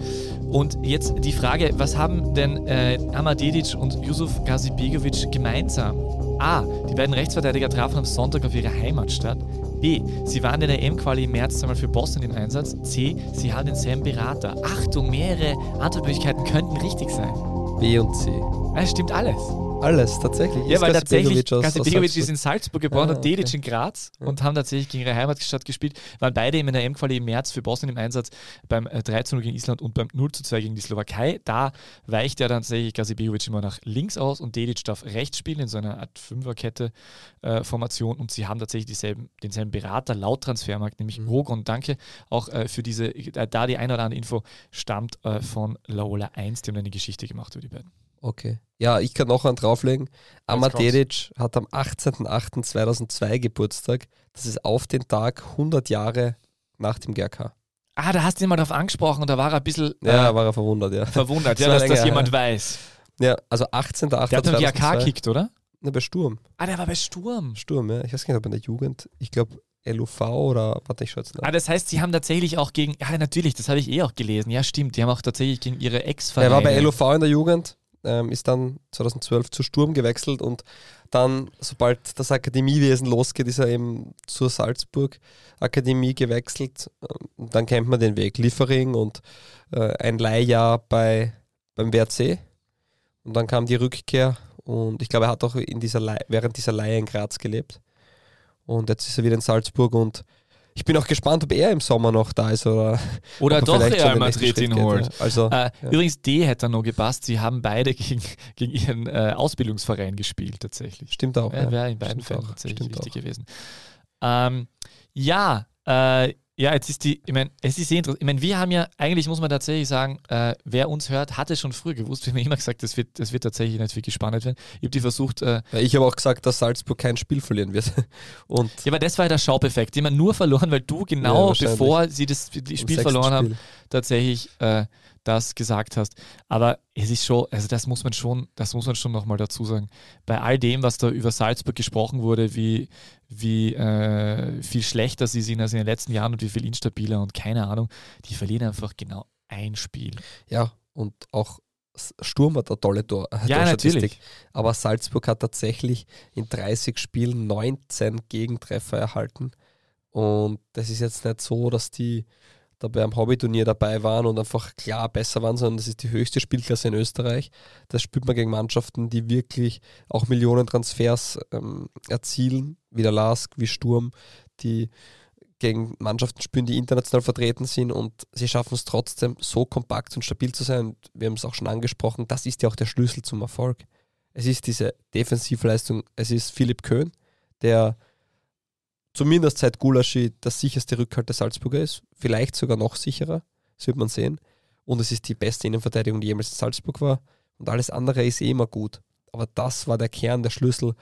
Und jetzt die Frage, was haben denn äh, Amadidic und Yusuf Gazibegovic gemeinsam? A. Die beiden Rechtsverteidiger trafen am Sonntag auf ihre Heimatstadt. B. Sie waren in der EM-Quali im März einmal für Bosnien im Einsatz. C. Sie haben denselben Berater. Achtung, mehrere Antwortmöglichkeiten könnten richtig sein. B und C. Es stimmt alles. Alles, tatsächlich. Ja, weil tatsächlich Salzburg. ist in Salzburg geboren Ah, und Dedic okay. in Graz und haben tatsächlich gegen ihre Heimatstadt gespielt. Waren beide in der M-Quali im März für Bosnien im Einsatz beim äh, 3 zu 0 gegen Island und beim 0 zu 2 gegen die Slowakei. Da weicht ja dann tatsächlich Gazibegovic immer nach links aus und Dedic darf rechts spielen in so einer Art Fünferkette-Formation und sie haben tatsächlich dieselben, denselben Berater laut Transfermarkt, nämlich Mhm. Rogon. Danke auch äh, für diese, äh, da die eine oder andere Info stammt äh, von Laola 1, die haben eine Geschichte gemacht über die beiden. Okay. Ja, ich kann noch einen drauflegen. Dedic hat am 18.08.2002 Geburtstag. Das ist auf den Tag 100 Jahre nach dem GRK. Ah, da hast du ihn mal drauf angesprochen und da war er ein bisschen Ja, äh, war er verwundert, ja. verwundert, Das ja, war dass das jemand ja. weiß. Ja, also 18.08.2002. Der hat beim GAK gekickt, oder? Ne, bei Sturm. Ah, der war bei Sturm. Sturm, ja. Ich weiß gar nicht, ob in der Jugend, ich glaube LUV oder, warte, ich schaue jetzt nach. Ah, das heißt, sie haben tatsächlich auch gegen, ja, natürlich, das habe ich eh auch gelesen. Ja, stimmt, die haben auch tatsächlich gegen ihre Er Ex-Vereine. war bei LUV in der Jugend, ähm, ist dann 2012 zu Sturm gewechselt und dann, sobald das Akademiewesen losgeht, ist er eben zur Salzburg Akademie gewechselt. Ähm, Und dann kennt man den Weg. Liefering und äh, ein Leihjahr bei, beim WRC. Und dann kam die Rückkehr und ich glaube, er hat auch in dieser Leih- während dieser Leihe in Graz gelebt. Und jetzt ist er wieder in Salzburg und ich bin auch gespannt, ob er im Sommer noch da ist oder Oder ob er doch Real Madrid ihn geht, holt. ja. Also, Äh, Ja. Übrigens, D hätte noch gepasst. Sie haben beide gegen, gegen ihren äh, Ausbildungsverein gespielt, tatsächlich. stimmt auch. Ja. Wäre in beiden Fällen tatsächlich stimmt wichtig auch. gewesen. Ähm, ja, äh, ja, jetzt ist die, ich meine, es ist sehr interessant. Ich meine, wir haben ja, eigentlich muss man tatsächlich sagen, äh, wer uns hört, hat es schon früher gewusst. Wir haben immer gesagt, das wird, das wird tatsächlich nicht wirklich spannend werden. Ich habe die versucht, äh, Ja, Ich habe auch gesagt, dass Salzburg kein Spiel verlieren wird. Und ja, aber das war ja der Schaubeffekt. Die haben nur verloren, weil du Ja, genau wahrscheinlich. bevor sie das Spiel verloren haben, Spiel. tatsächlich äh, das gesagt hast. Aber es ist schon, also das muss man schon, das muss man schon nochmal dazu sagen. Bei all dem, was da über Salzburg gesprochen wurde, wie, wie äh, viel schlechter sie sind als in den letzten Jahren und wie viel instabiler und keine Ahnung, die verlieren einfach genau ein Spiel. Ja, und auch Sturm hat eine tolle Tor Ja, Torstatistik. natürlich. Aber Salzburg hat tatsächlich in 30 Spielen 19 Gegentreffer erhalten. Und das ist jetzt nicht so, dass die da beim Hobbyturnier dabei waren und einfach klar besser waren, sondern das ist die höchste Spielklasse in Österreich. Das spielt man gegen Mannschaften, die wirklich auch Millionen Transfers ähm, erzielen, wie der Lask, wie Sturm, die gegen Mannschaften spielen, die international vertreten sind und sie schaffen es trotzdem so kompakt und stabil zu sein. Und wir haben es auch schon angesprochen, das ist ja auch der Schlüssel zum Erfolg. Es ist diese Defensivleistung, es ist Philipp Köhn, der zumindest seit Gulaschi das sicherste Rückhalt der Salzburger ist, vielleicht sogar noch sicherer, das wird man sehen. Und es ist die beste Innenverteidigung, die jemals in Salzburg war. Und alles andere ist eh immer gut. Aber das war der Kern, der Schlüssel.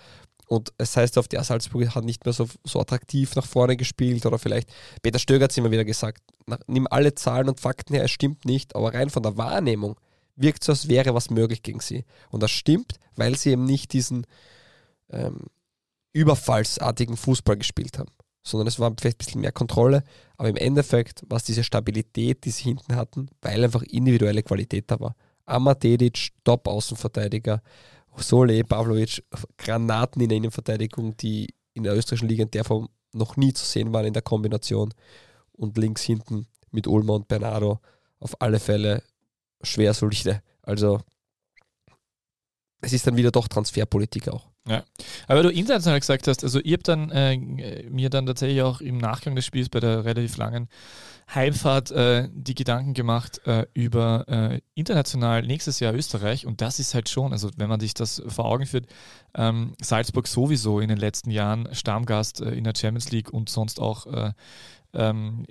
Und es heißt oft, ja, Salzburg hat nicht mehr so, so attraktiv nach vorne gespielt oder vielleicht, Peter Stöger hat es immer wieder gesagt, nach, nimm alle Zahlen und Fakten her, es stimmt nicht, aber rein von der Wahrnehmung wirkt so, als wäre was möglich gegen sie. Und das stimmt, weil sie eben nicht diesen ähm, überfallsartigen Fußball gespielt haben, sondern es war vielleicht ein bisschen mehr Kontrolle, aber im Endeffekt war es diese Stabilität, die sie hinten hatten, weil einfach individuelle Qualität da war. Amatedic, Top-Außenverteidiger, Sole, Pavlovic, Granaten in der Innenverteidigung, die in der österreichischen Liga in der Form noch nie zu sehen waren in der Kombination. Und links hinten mit Ulmer und Bernardo auf alle Fälle schwer solide. Also es ist dann wieder doch Transferpolitik auch. Ja, aber du international gesagt hast, also ihr habt dann äh, mir dann tatsächlich auch im Nachgang des Spiels bei der relativ langen Heimfahrt äh, die Gedanken gemacht äh, über äh, international nächstes Jahr Österreich und das ist halt schon, also wenn man sich das vor Augen führt, ähm, Salzburg sowieso in den letzten Jahren Stammgast äh, in der Champions League und sonst auch äh, ähm,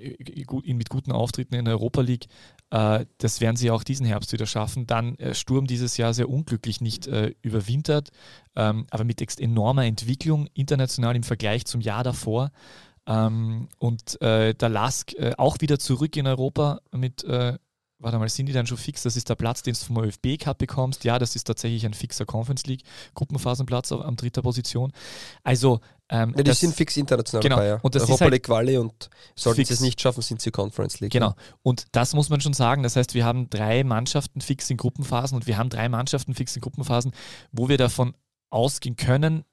mit guten Auftritten in der Europa League. Äh, das werden sie auch diesen Herbst wieder schaffen. Dann Sturm dieses Jahr sehr unglücklich nicht überwintert, ähm, aber mit enormer Entwicklung international im Vergleich zum Jahr davor. Ähm, und äh, der Lask äh, auch wieder zurück in Europa mit, äh, warte mal, sind die dann schon fix? Das ist der Platz, den du vom ÖFB Cup bekommst. Ja, das ist tatsächlich ein fixer Conference League Gruppenphasenplatz am dritter Position. Also, ähm, ja, die das, sind fix international genau. dabei, ja. Und das Europa ist halt League Quali und sollten fix. sie es nicht schaffen, sind sie Conference League. Genau. Und das muss man schon sagen. Das heißt, wir haben drei Mannschaften fix in Gruppenphasen und wir haben drei Mannschaften fix in Gruppenphasen, wo wir davon ausgehen können,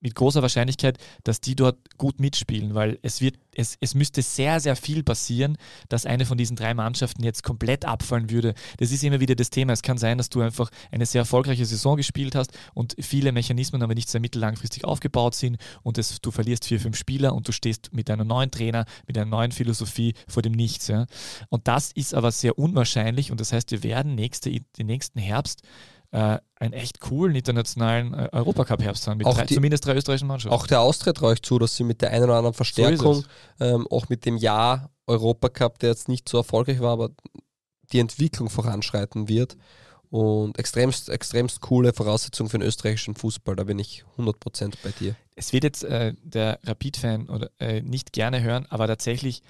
mit großer Wahrscheinlichkeit, dass die dort gut mitspielen, weil es wird, es, es müsste sehr, sehr viel passieren, dass eine von diesen drei Mannschaften jetzt komplett abfallen würde. Das ist immer wieder das Thema. Es kann sein, dass du einfach eine sehr erfolgreiche Saison gespielt hast und viele Mechanismen aber nicht sehr mittellangfristig aufgebaut sind und es, du verlierst vier, fünf Spieler und du stehst mit einem neuen Trainer, mit einer neuen Philosophie vor dem Nichts. Ja. Und das ist aber sehr unwahrscheinlich und das heißt, wir werden nächste, den nächsten Herbst äh, einen echt coolen internationalen äh, Europacup-Herbst haben, mit drei, die, zumindest drei österreichischen Mannschaften. Auch der Austria traue ich zu, dass sie mit der einen oder anderen Verstärkung, so ähm, auch mit dem Jahr Europacup, der jetzt nicht so erfolgreich war, aber die Entwicklung voranschreiten wird. Und extremst, extremst coole Voraussetzung für den österreichischen Fußball, da bin ich 100% bei dir. Es wird jetzt äh, der Rapid-Fan äh, nicht gerne hören, aber tatsächlich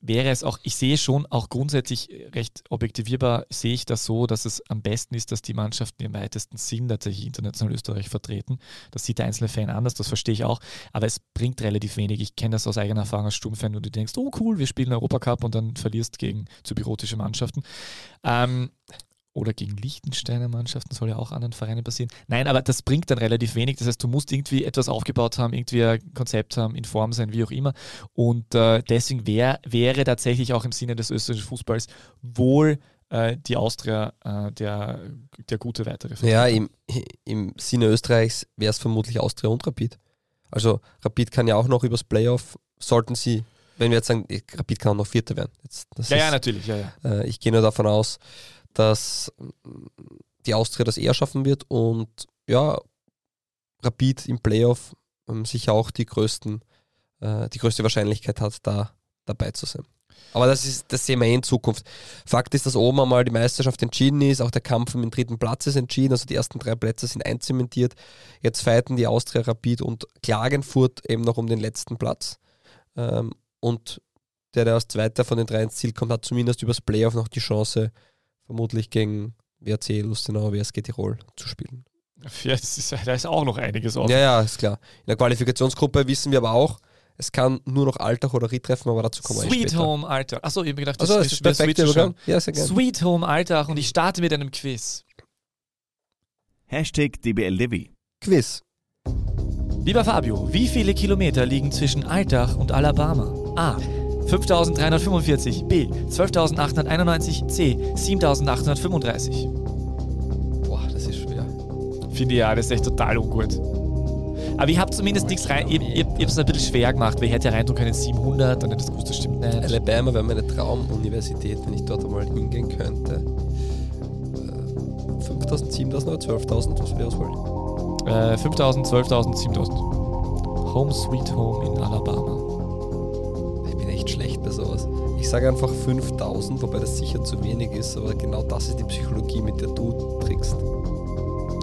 wäre es auch, ich sehe schon auch grundsätzlich recht objektivierbar, sehe ich das so, dass es am besten ist, dass die Mannschaften im weitesten Sinn tatsächlich international Österreich vertreten. Das sieht der einzelne Fan anders, das verstehe ich auch, aber es bringt relativ wenig. Ich kenne das aus eigener Erfahrung als Sturmfan, wo du denkst, oh cool, wir spielen Europacup und dann verlierst gegen zypriotische Mannschaften. Ähm, oder gegen Liechtensteiner Mannschaften, soll ja auch anderen Vereinen passieren. Nein, aber das bringt dann relativ wenig. Das heißt, du musst irgendwie etwas aufgebaut haben, irgendwie ein Konzept haben, in Form sein, wie auch immer. Und äh, deswegen wär, wäre tatsächlich auch im Sinne des österreichischen Fußballs wohl äh, die Austria äh, der, der gute weitere Vertreter. Ja, im, im Sinne Österreichs wäre es vermutlich Austria und Rapid. Also Rapid kann ja auch noch übers Playoff, sollten sie wenn wir jetzt sagen, Rapid kann auch noch Vierter werden. Jetzt, ja, ja, natürlich. Ja, ja. Äh, ich gehe nur davon aus, dass die Austria das eher schaffen wird und ja, Rapid im Playoff ähm, sicher auch die größten, äh, die größte Wahrscheinlichkeit hat, da dabei zu sein. Aber das ist, das sehen wir eh in Zukunft. Fakt ist, dass oben einmal die Meisterschaft entschieden ist, auch der Kampf um den dritten Platz ist entschieden, also die ersten drei Plätze sind einzementiert. Jetzt fighten die Austria Rapid und Klagenfurt eben noch um den letzten Platz. Ähm, und der, der als Zweiter von den drei ins Ziel kommt, hat zumindest übers Playoff noch die Chance, vermutlich gegen WRC Lustenau, WSG Tirol zu spielen. Ja, ist, da ist auch noch einiges offen. Ja, ja, ist klar. In der Qualifikationsgruppe wissen wir aber auch, es kann nur noch Alltag oder Ried treffen, aber dazu kommen wir Sweet Home Alltag. Achso, ich habe gedacht, das, also, das ist perfekt. Ja, sehr gerne. Sweet Home Alltag und ich starte mit einem Quiz. Hashtag DBLDW. Quiz. Lieber Fabio, wie viele Kilometer liegen zwischen Alltag und Alabama? A. 5345, B 12891, C 7835. Boah, das ist schwer. Finde ich ja, das ist echt total ungut. Aber ich habe zumindest nichts rein, ich, ich, ich habe es ein bisschen schwer gemacht, weil ich hätte ja reintun können 700 und das gewusst, das stimmt nicht. Alabama wäre meine Traumuniversität, wenn ich dort einmal hingehen könnte. 5000, 7000 oder 12.000, was wäre ausholen? Äh, 5000, 12.000, 7000. Home Sweet Home in Alabama schlecht bei sowas. Ich sage einfach 5000, wobei das sicher zu wenig ist, aber genau das ist die Psychologie, mit der du trickst.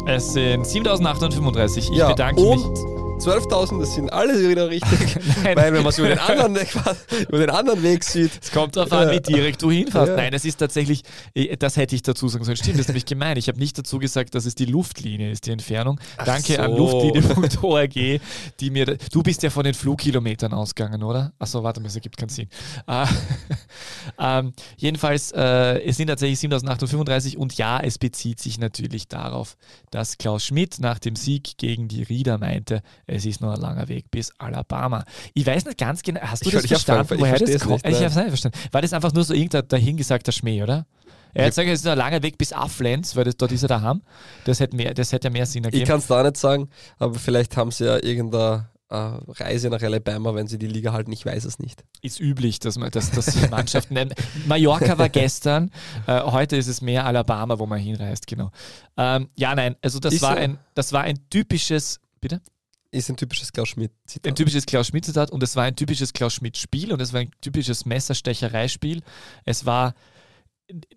Es sind 7835. Ich ja, bedanke und mich. 12.000, das sind alle wieder richtig. Nein. Weil wenn man es über, den anderen, über den anderen Weg sieht. Es kommt darauf an, wie direkt du hinfährst. Ja. Nein, das ist tatsächlich, äh, das hätte ich dazu sagen sollen. Stimmt, das ist nämlich gemein. Ich habe nicht dazu gesagt, dass es die Luftlinie ist, die Entfernung. Ach Danke so. an luftlinie.org, die mir, du bist ja von den Flugkilometern ausgegangen, oder? Achso, warte mal, das ergibt keinen Sinn. Äh, ähm, jedenfalls, äh, es sind tatsächlich 7835 und ja, es bezieht sich natürlich darauf, dass Klaus Schmidt nach dem Sieg gegen die Rieder meinte, es ist noch ein langer Weg bis Alabama. Ich weiß nicht ganz genau, hast du ich das verstanden, woher das kommt? Ich habe es nicht verstanden. War das einfach nur so irgendein dahingesagter Schmäh, oder? Er hat gesagt, es ist ein langer Weg bis Afflenz, weil das, dort ist er daheim. Das hätte, mehr, das hätte ja mehr Sinn ergeben. Ich kann es da nicht sagen, aber vielleicht haben sie ja irgendeine äh, Reise nach Alabama, wenn sie die Liga halten. Ich weiß es nicht. Ist üblich, dass man dass, dass Mannschaften. Mallorca war gestern, äh, heute ist es mehr Alabama, wo man hinreist, genau. Ähm, ja, nein, also das war, ein, das war ein typisches. Bitte? Ist ein typisches Klaus Schmidt-Zitat. Ein typisches Klaus Schmidt-Zitat und es war ein typisches Klaus Schmidt-Spiel und es war ein typisches Messerstechereispiel. Es war.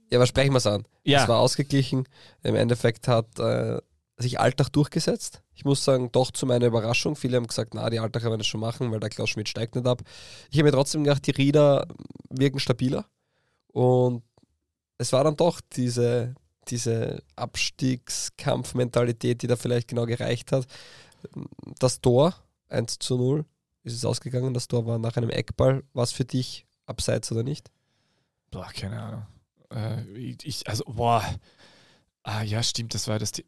Ja, aber sprechen wir es an. Ja. Es war ausgeglichen. Im Endeffekt hat äh, sich Alltag durchgesetzt. Ich muss sagen, doch zu meiner Überraschung. Viele haben gesagt, na, die Alltacher werden das schon machen, weil der Klaus Schmidt steigt nicht ab. Ich habe mir trotzdem gedacht, die Rieder wirken stabiler. Und es war dann doch diese, diese Abstiegskampfmentalität, die da vielleicht genau gereicht hat. Das Tor, 1 zu 0, ist es ausgegangen. Das Tor war nach einem Eckball. Was für dich, abseits oder nicht? Boah, keine Ahnung. Äh, ich, also, boah. Ah, ja, stimmt, das war das. Thema.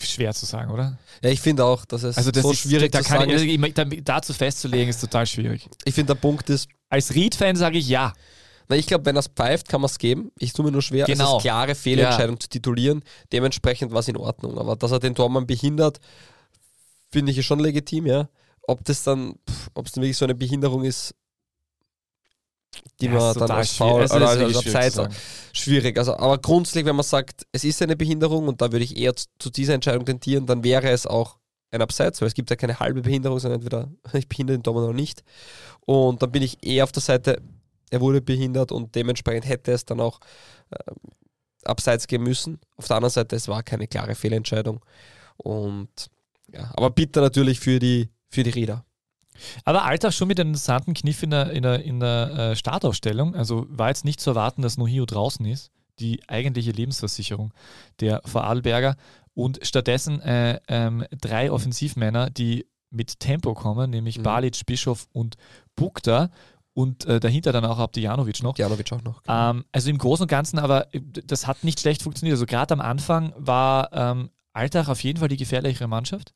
schwer zu sagen, oder? Ja, ich finde auch, dass es also das so ist, schwierig da zu sagen ich, ist. dazu festzulegen, ist total schwierig. Ich finde, der Punkt ist, Als Reed-Fan sage ich ja. Na, ich glaube, wenn er es pfeift, kann man es geben. Ich tue mir nur schwer, Genau. es als klare Fehlentscheidung zu titulieren. Dementsprechend war es in Ordnung. Aber dass er den Tormann behindert, finde ich schon legitim, ja. Ob das dann, ob es dann wirklich so eine Behinderung ist, die Ja, man ist dann als Es ist oder als, als schwierig schwierig. Also, aber grundsätzlich, wenn man sagt, es ist eine Behinderung und da würde ich eher zu, zu dieser Entscheidung tendieren, dann wäre es auch ein Abseits, weil es gibt ja keine halbe Behinderung, sondern entweder ich behindere den Tormann oder nicht. Und dann bin ich eher auf der Seite, er wurde behindert und dementsprechend hätte es dann auch äh, Abseits gehen müssen. Auf der anderen Seite, es war keine klare Fehlentscheidung. Und ja, aber bitter natürlich für die, für die Räder. Aber Alltag schon mit einem interessanten Kniff in der, in der, in der äh, Startaufstellung. Also war jetzt nicht zu erwarten, dass Nohio draußen ist, die eigentliche Lebensversicherung der Vorarlberger. Und stattdessen äh, ähm, drei Offensivmänner, die mit Tempo kommen, nämlich Mhm. Balic, Bischof und Bukta. Und äh, dahinter dann auch Abdijanovic noch. Janovic auch noch. Ähm, also im Großen und Ganzen, aber äh, das hat nicht schlecht funktioniert. Also gerade am Anfang war ähm, Alltag auf jeden Fall die gefährlichere Mannschaft.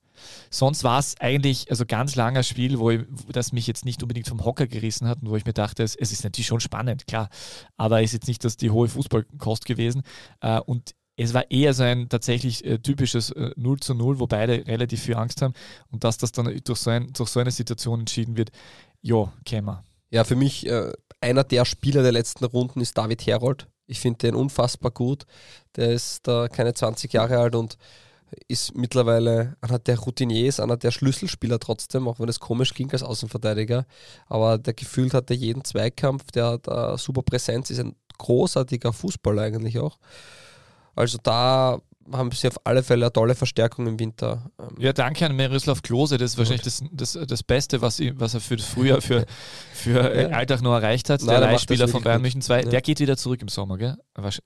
Sonst war es eigentlich also ganz langer Spiel, wo, ich, das mich jetzt nicht unbedingt vom Hocker gerissen hat und wo ich mir dachte, es, es ist natürlich schon spannend, klar, aber ist jetzt nicht das die hohe Fußballkost gewesen. Äh, und es war eher so ein tatsächlich äh, typisches äh, 0 zu 0, wo beide relativ viel Angst haben und dass das dann durch so, ein, durch so eine Situation entschieden wird, ja, käme. Ja, für mich äh, einer der Spieler der letzten Runden ist David Herold. Ich finde den unfassbar gut. Der ist da keine 20 Jahre alt und ist mittlerweile einer der Routiniers, einer der Schlüsselspieler trotzdem, auch wenn es komisch klingt als Außenverteidiger. Aber der gefühlt hat er jeden Zweikampf, der hat äh, super Präsenz, ist ein großartiger Fußballer eigentlich auch. Also da haben sie auf alle Fälle eine tolle Verstärkung im Winter. Ähm, Ja, danke an Miroslav Klose. Das ist wahrscheinlich das, das, das Beste, was, ihm- was er für das Frühjahr für, für äh, Ja. Alltag noch erreicht hat. Nein, der Leihspieler von Bayern. München 2. Ja. Der geht wieder zurück im Sommer, gell?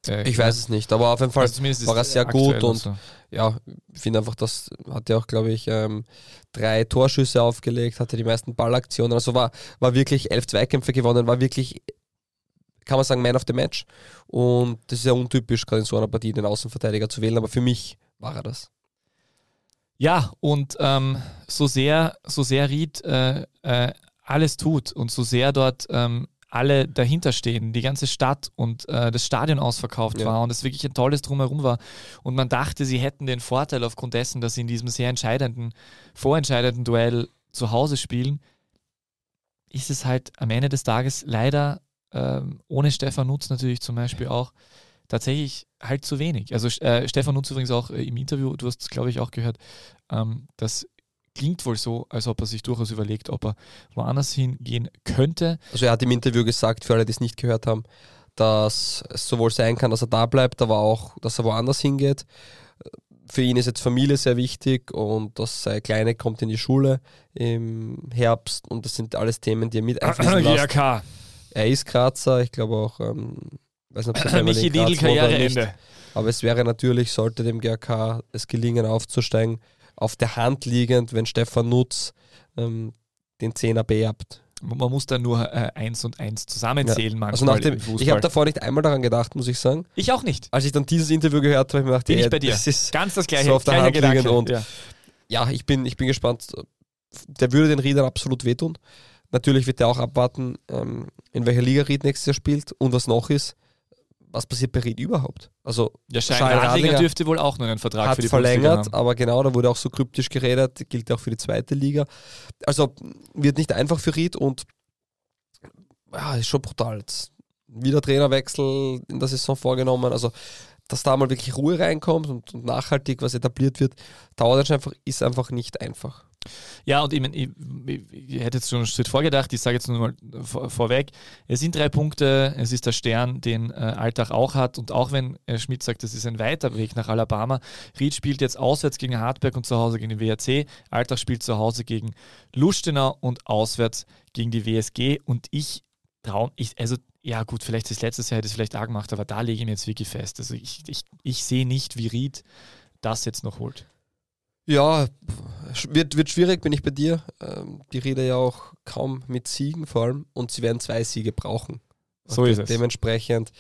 Äh, Ich weiß es nicht, aber auf jeden Fall Also war er sehr gut und so. ja, ich finde einfach, das hat er auch, glaube ich, ähm, drei Torschüsse aufgelegt, hatte die meisten Ballaktionen, also war, war wirklich elf Zweikämpfe gewonnen, war wirklich, kann man sagen, Man of the Match. Und das ist ja untypisch, gerade in so einer Partie den Außenverteidiger zu wählen, aber für mich war er das. Ja, und ähm, so sehr, so sehr Ried äh, äh, alles tut und so sehr dort ähm, alle dahinter stehen, die ganze Stadt und äh, das Stadion ausverkauft Ja. war und es wirklich ein tolles Drumherum war. Und man dachte, sie hätten den Vorteil aufgrund dessen, dass sie in diesem sehr entscheidenden, vorentscheidenden Duell zu Hause spielen, ist es halt am Ende des Tages leider ähm, ohne Stefan Nutz natürlich zum Beispiel auch tatsächlich halt zu wenig. Also äh, Stefan Nutz übrigens auch äh, im Interview, du hast es glaube ich auch gehört, ähm, das klingt wohl so, als ob er sich durchaus überlegt, ob er woanders hingehen könnte. Also er hat im Interview gesagt, für alle, die es nicht gehört haben, dass es sowohl sein kann, dass er da bleibt, aber auch, dass er woanders hingeht. Für ihn ist jetzt Familie sehr wichtig und dass seine Kleine kommt in die Schule im Herbst und das sind alles Themen, die er mit einfließen lässt. Er ist Grazer, ich glaube auch, ähm, weiß nicht, ob seine Michi Lidl. Karriereende. Aber es wäre natürlich, sollte dem GRK es gelingen, aufzusteigen, auf der Hand liegend, wenn Stefan Nutz ähm, den Zehner beerbt. Man muss da nur äh, eins und eins zusammenzählen manchmal Also dem, ich habe davor nicht einmal daran gedacht, muss ich sagen. ich auch nicht. Als ich dann dieses Interview gehört habe, habe ich mir gedacht, Bin ey, ich bei dir. das ist Ganz das gleiche, so auf der Hand liegend und- ja. ja, ich bin, ich bin gespannt. Der würde den Riedern absolut wehtun. Natürlich wird er auch abwarten, ähm, in welcher Liga Ried nächstes Jahr spielt und was noch ist. was passiert bei Ried überhaupt? Also Ja, Schein Schein Radlinger dürfte wohl auch nur einen Vertrag hat für die verlängert, haben. aber genau, da wurde auch so kryptisch geredet, gilt auch für die zweite Liga. Also wird nicht einfach für Ried und ja, ist schon brutal. Jetzt wieder Trainerwechsel in der Saison vorgenommen, also dass da mal wirklich Ruhe reinkommt und, und nachhaltig was etabliert wird, dauert einfach, ist einfach nicht einfach. Ja, und ich, mein, ich, ich, hätte jetzt schon einen Schritt vorgedacht, ich sage jetzt nur mal vor, vorweg, es sind drei Punkte, es ist der Stern, den äh, Alltag auch hat und auch wenn äh, Schmidt sagt, es ist ein weiter Weg nach Alabama, Ried spielt jetzt auswärts gegen Hartberg und zu Hause gegen den WRC, Alltag spielt zu Hause gegen Lustenau und auswärts gegen die WSG und ich traue, ich, also ja gut, vielleicht das letztes Jahr hätte es vielleicht auch gemacht, aber da lege ich mir jetzt wirklich fest, also ich, ich, ich sehe nicht, wie Ried das jetzt noch holt. Ja, wird, wird schwierig, bin ich bei dir. Ähm, die rede ja auch kaum mit Siegen vor allem und sie werden zwei Siege brauchen. So Und ist es. Dementsprechend,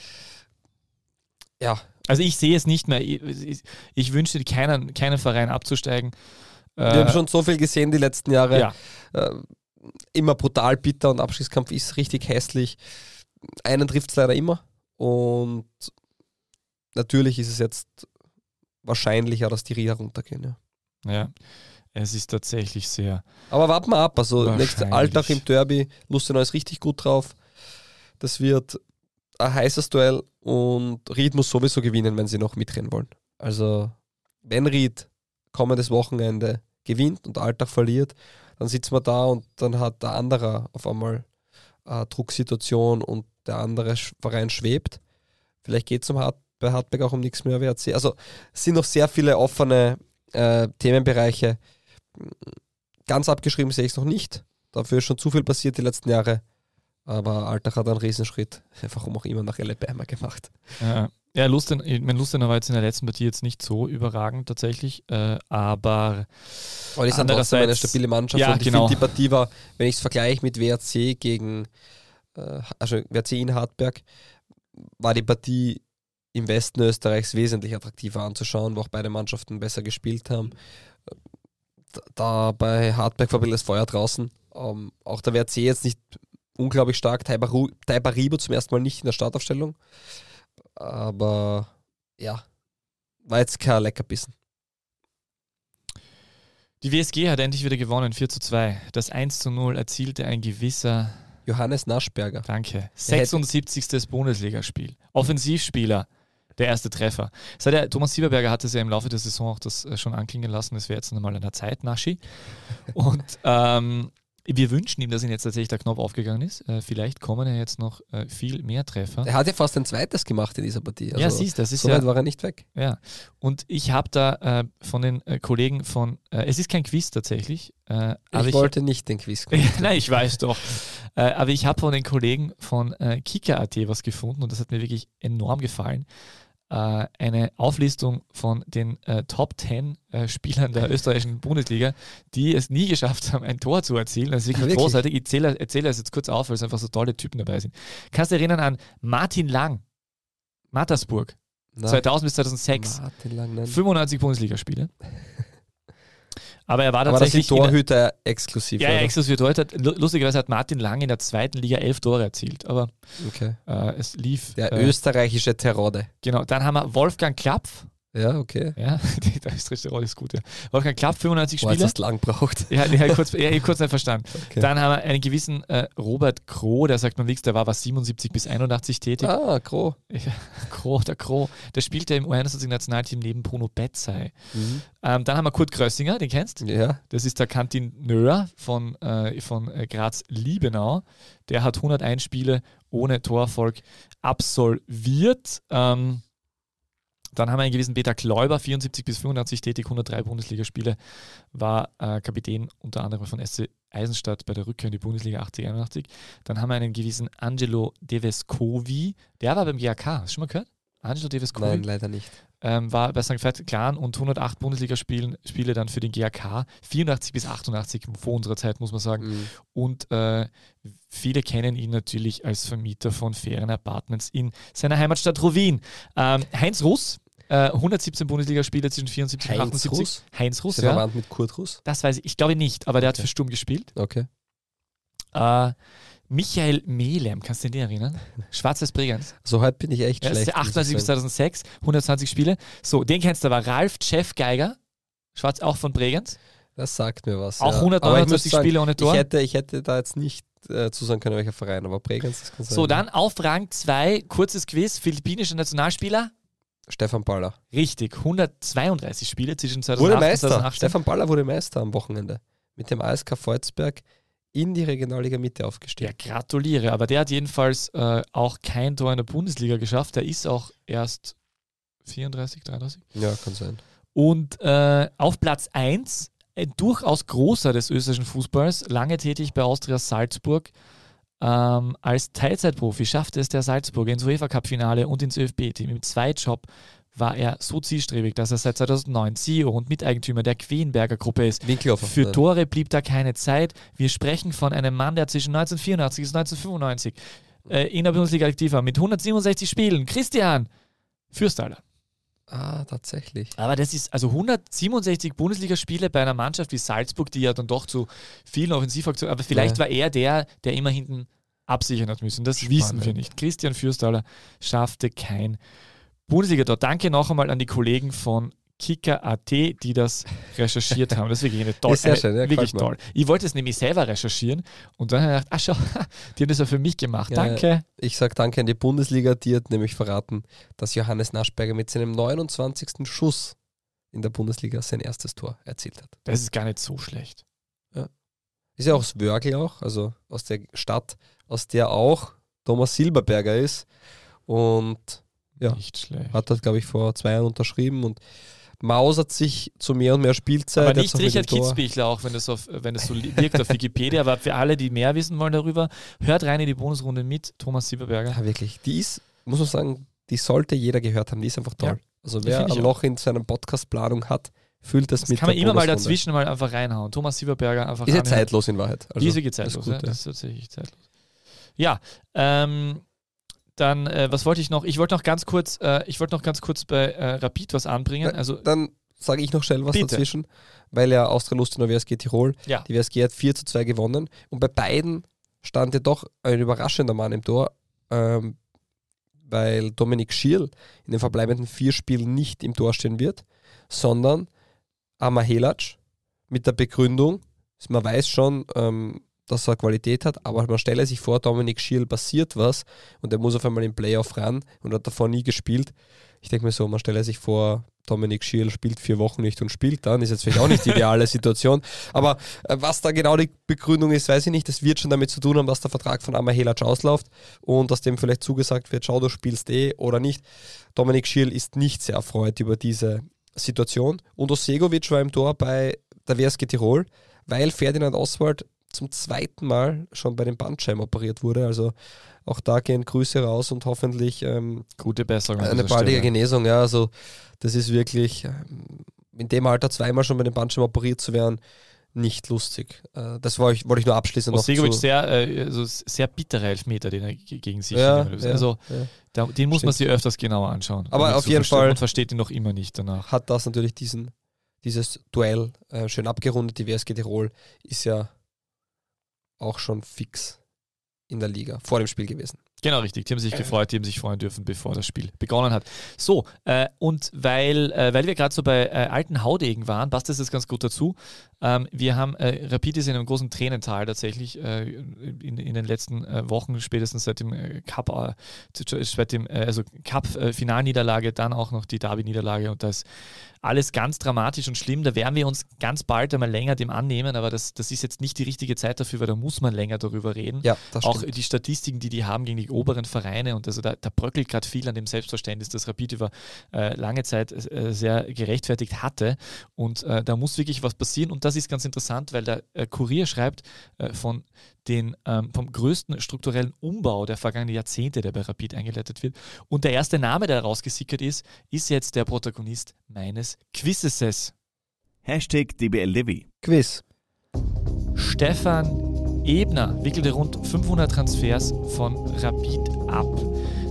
ja, Also ich sehe es nicht mehr. Ich, ich, ich wünsche keinen, keinen Verein abzusteigen. wir Äh, haben schon so viel gesehen die letzten Jahre. ja, Äh, immer brutal bitter und Abstiegskampf ist richtig hässlich. Einen trifft es leider immer und natürlich ist es jetzt wahrscheinlicher, dass die Rieder runtergehen. Ja. Ja. Es ist tatsächlich sehr. Aber warten wir ab. Also nächster. Alltag im Derby. Lustenau ist richtig gut drauf. Das wird ein heißes Duell und Ried muss sowieso gewinnen, wenn sie noch mitrennen wollen. Also wenn Ried kommendes Wochenende gewinnt und Alltag verliert, dann sitzen wir da und dann hat der andere auf einmal eine Drucksituation und der andere Verein schwebt. Vielleicht geht es Hart bei Hartberg auch um nichts mehr WRC. Also es sind noch sehr viele offene äh, Themenbereiche. Ganz abgeschrieben sehe ich es noch nicht. Dafür ist schon zu viel passiert die letzten Jahre. Aber Alltag hat einen Riesenschritt, warum auch immer, nach Alabama gemacht. Äh, ja, Lusten, ich mein, Lustenau war jetzt in der letzten Partie jetzt nicht so überragend tatsächlich, äh, aber Aber die sind trotzdem eine stabile Mannschaft. Ja, und ich genau. finde, die Partie war, wenn ich es vergleiche mit WRC gegen, äh, also WRC in Hartberg, war die Partie im Westen Österreichs wesentlich attraktiver anzuschauen, wo auch beide Mannschaften besser gespielt haben. Da- bei Hartberg war das Feuer draußen. Ähm, auch der WRC jetzt nicht unglaublich stark. Taibaribo zum ersten Mal nicht in der Startaufstellung. Aber ja, war jetzt kein Leckerbissen. die WSG hat endlich wieder gewonnen, 4 zu 2. Das 1 zu 0 erzielte ein gewisser, Johannes Naschberger. danke, 76. Bundesligaspiel. Offensivspieler, der erste Treffer. Hat ja, Thomas Sieberberger hatte es ja im Laufe der Saison auch das äh, schon anklingen lassen, es wäre jetzt nochmal an der Zeit, Naschi. Und ähm, wir wünschen ihm, dass ihm jetzt tatsächlich der Knopf aufgegangen ist. Äh, vielleicht kommen ja jetzt noch äh, viel mehr Treffer. Er hat ja fast ein zweites gemacht in dieser Partie. ja, siehst du, das ist so ja, war er nicht weg. Ja, und ich habe da äh, von den äh, Kollegen von, äh, es ist kein Quiz tatsächlich, äh, aber ich wollte nicht den Quiz. Nein, ich weiß doch. Aber ich habe von den Kollegen von äh, Kika.at was gefunden und das hat mir wirklich enorm gefallen. Äh, eine Auflistung von den äh, Top 10 äh, Spielern der österreichischen Bundesliga, die es nie geschafft haben, ein Tor zu erzielen. Das ist wirklich, Wirklich? großartig. Ich zähle, erzähle das jetzt kurz auf, weil es einfach so tolle Typen dabei sind. Kannst du dich erinnern an Martin Lang, Mattersburg, Na, 2000 bis 2006, Martin Lang, nein. 95 Bundesligaspiele. Aber er war Aber das sind tatsächlich in der- Torhüter exklusiv. ja, ja, exklusiv lu- lustigerweise hat Martin Lang in der zweiten Liga elf Tore erzielt, aber Okay. äh, es lief. Der äh, österreichische Terrode. genau, dann haben wir Wolfgang Klapf. Ja, okay. Ja, der österreichische Rolle ist gut, ja. Wolfgang Klapf, 95 Boah, Spiele. du lang braucht. Ja, ja, kurz, ja, ich kurz nicht verstanden. Okay. Dann haben wir einen gewissen äh, Robert Kroh, der sagt man nichts, der war was 77 bis 81 tätig. Ah, Gro. Ja, Kroh, der Kroh, der spielte im U21-Nationalteam neben Bruno Betzey. Mhm. Ähm, dann haben wir Kurt Grössinger, den kennst Ja. Das ist der Kantineur von, äh, von äh, Graz-Liebenau. Der hat 101 Spiele ohne Torerfolg absolviert. Ähm, dann haben wir einen gewissen Peter Kläuber, 74 bis 85 tätig, 103 Bundesligaspiele, war äh, Kapitän unter anderem von SC Eisenstadt bei der Rückkehr in die Bundesliga 80, 81. Dann haben wir einen gewissen Angelo Devescovi, der war beim GAK, hast du schon mal gehört? Angelo Devescovi? Nein, leider nicht. ähm, war bei St. Veit Clan und 108 Bundesligaspiele Spiele dann für den GAK, 84 bis 88 vor unserer Zeit, muss man sagen. Mhm. Und äh, viele kennen ihn natürlich als Vermieter von fairen Apartments in seiner Heimatstadt Ruwin. Ähm, Heinz Russ, äh, 117 Bundesligaspiele zwischen 74 und Heinz 78. Russ? Heinz Russ, Ist ja. verwandt mit Kurt Russ? Das weiß ich, ich glaube nicht, aber der hat Okay. für Sturm gespielt. Okay. Äh, Michael Melem, kannst du dich erinnern? Schwarzes Bregenz. So heute bin ich echt ist schlecht. der muss ich 98 bis sagen. 2006, 120 Spiele. So, den kennst du aber. Ralf Jeff Geiger, Schwarz auch von Bregenz. Das sagt mir was. Auch ja. 100, Aber ich muss 120 sagen, Spiele ohne Tor. Ich hätte, ich hätte da jetzt nicht äh, zusagen können, welcher Verein, aber Bregenz, das kann sein. So, dann auf Rang 2, kurzes Quiz, philippinischer Nationalspieler. Stefan Baller. Richtig, 132 Spiele zwischen 2008 Wurde und Meister. 2018. Stefan Baller wurde Meister am Wochenende. Mit dem ASK Volzberg in die Regionalliga Mitte Ja, aufgestiegen. gratuliere. Aber der hat jedenfalls äh, auch kein Tor in der Bundesliga geschafft. Der ist auch erst 34, 33. Ja, kann sein. Und äh, auf Platz 1, ein durchaus großer des österreichischen Fußballs, lange tätig bei Austria Salzburg. Ähm, als Teilzeitprofi schaffte es der Salzburger ins UEFA-Cup-Finale und ins ÖFB-Team. Im Zweitjob war er so zielstrebig, dass er seit 2009 CEO und Miteigentümer der Queenberger Gruppe ist. Winkelhofer. Für. Tore blieb da keine Zeit. Wir sprechen von einem Mann, der zwischen 1984 bis 1995 äh, in der Bundesliga aktiv war, mit 167 Spielen. Christian Fürstaller. Ah, tatsächlich. Aber das ist also 167 Bundesligaspiele bei einer Mannschaft wie Salzburg, die ja dann doch zu vielen Offensivaktionen, aber vielleicht Ja. war er der, der immer hinten absichern hat müssen. Das Spannend. wissen wir nicht. Christian Fürstaller schaffte kein Bundesliga-Tor. Danke noch einmal an die Kollegen von Kicker.at, die das recherchiert haben. Das ist wirklich eine tolle, sehr schön, ja, wirklich toll. Ich wollte es nämlich selber recherchieren und dann habe ich gedacht, ach schau, die haben das ja für mich gemacht. Ja, Danke. Ich sage danke an die Bundesliga, die hat nämlich verraten, dass Johannes Naschberger mit seinem 29. Schuss in der Bundesliga sein erstes Tor erzielt hat. Das ist gar nicht so schlecht. Ist ja auch aus Wörgl auch, also aus der Stadt, aus der auch Thomas Silberberger ist. Und Ja. Nicht schlecht. hat das, glaube ich, vor zwei Jahren unterschrieben und mausert sich zu mehr und mehr Spielzeit. Aber nicht Richard. Kitzbichler, auch wenn es, auf, wenn so wirkt auf Wikipedia. Aber für alle, die mehr wissen wollen darüber, hört rein in die Bonusrunde mit Thomas Sieberberger. Ja, wirklich. Die ist, muss man sagen, die sollte jeder gehört haben. Die ist einfach toll. Ja, also wer ein Loch in seiner Podcast-Planung hat, füllt das, Das mit kann man immer mal dazwischen mal einfach reinhauen. Thomas Sieberberger einfach Ist ja zeitlos in Wahrheit. Also, die ist wirklich das ist zeitlos. gut, ja. ja. Das ist tatsächlich zeitlos. Ja, ähm, dann, äh, was wollte ich noch? Ich wollte noch ganz kurz, äh, ich wollte noch ganz kurz bei äh, Rapid was anbringen. Na, Also, Dann sage ich noch schnell was Bitte. dazwischen, weil ja Austria Lustenau WSG Tirol, Ja. die WSG hat 4 zu 2 gewonnen und bei beiden stand ja doch ein überraschender Mann im Tor, ähm, weil Dominik Schierl in den verbleibenden vier Spielen nicht im Tor stehen wird, sondern Amar Helac mit der Begründung, man weiß schon, ähm, dass er Qualität hat, aber man stelle sich vor, Dominik Schierl passiert was und er muss auf einmal im Playoff ran und hat davor nie gespielt. Ich denke mir so, man stelle sich vor, Dominik Schierl spielt vier Wochen nicht und spielt dann, ist jetzt vielleicht auch nicht die ideale Situation. Aber äh, was da genau die Begründung ist, weiß ich nicht. Das wird schon damit zu tun haben, dass der Vertrag von Amar Helac ausläuft und dass dem vielleicht zugesagt wird, schau, du spielst eh oder nicht. Dominik Schierl ist nicht sehr erfreut über diese Situation. Und Osegovic war im Tor bei der WSG Tirol, weil Ferdinand Oswald zum zweiten Mal schon bei den Bandscheiben operiert wurde. Also auch da gehen Grüße raus und hoffentlich ähm, gute Besserung. eine baldige Stelle. Genesung. Ja, also das ist wirklich ähm, in dem Alter zweimal schon bei den Bandscheiben operiert zu werden, nicht lustig. Äh, das wollte ich, wollte ich nur abschließend noch zu, sehr, äh, also sehr bittere Elfmeter, den er ge- gegen sich ja, ja, Also ja. den muss man Stimmt. sich öfters genauer anschauen. Aber auf jeden. Fall- Und versteht ihn noch immer nicht danach. hat das natürlich diesen, dieses Duell äh, schön abgerundet. Die WSG Tirol ist ja auch schon fix in der Liga vor dem Spiel gewesen. Genau, richtig. Die haben sich gefreut, die haben sich freuen dürfen, bevor das Spiel begonnen hat. So, äh, und weil, äh, weil wir gerade so bei äh, alten Haudegen waren, passt das jetzt ganz gut dazu. Ähm, wir haben, äh, Rapid ist in einem großen Tränental tatsächlich äh, in, in den letzten äh, Wochen, spätestens seit dem äh, Cup, äh, seit dem, äh, also Cup-Finalniederlage, dann auch noch die Derby-Niederlage und das alles ganz dramatisch und schlimm. Da werden wir uns ganz bald einmal länger dem annehmen, aber das, das ist jetzt nicht die richtige Zeit dafür, weil da muss man länger darüber reden Ja, auch stimmt. die Statistiken, die die haben gegen die oberen Vereine und also da, da bröckelt gerade viel an dem Selbstverständnis, das Rapid über äh, lange Zeit äh, sehr gerechtfertigt hatte und äh, da muss wirklich was passieren und das ist ganz interessant, weil der äh, Kurier schreibt äh, von den, ähm, vom größten strukturellen Umbau der vergangenen Jahrzehnte, der bei Rapid eingeleitet wird und der erste Name, der rausgesickert ist, ist jetzt der Protagonist meines Quizzes. Hashtag DBL Levy. Quiz. Stefan Ebner wickelte rund 500 Transfers von Rapid ab.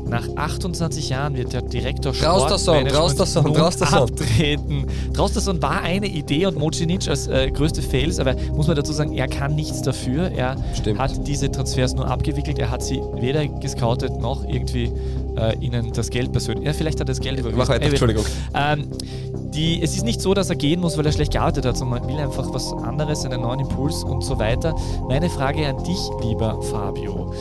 Nach 28 Jahren wird der Direktor Sport Traustason, Traustason, nun Traustason. abtreten. Traustason war eine Idee und Mocinic als äh, größte Fails, aber muss man dazu sagen, er kann nichts dafür. Er Stimmt. hat diese Transfers nur abgewickelt. Er hat sie weder gescoutet noch irgendwie äh, ihnen das Geld persönlich. Ja, vielleicht hat er das Geld überwiesen. Mach weiter, Er Entschuldigung. ähm, die, es ist nicht so, dass er gehen muss, weil er schlecht gearbeitet hat, sondern man will einfach was anderes, einen neuen Impuls und so weiter. Meine Frage an dich, lieber Fabio.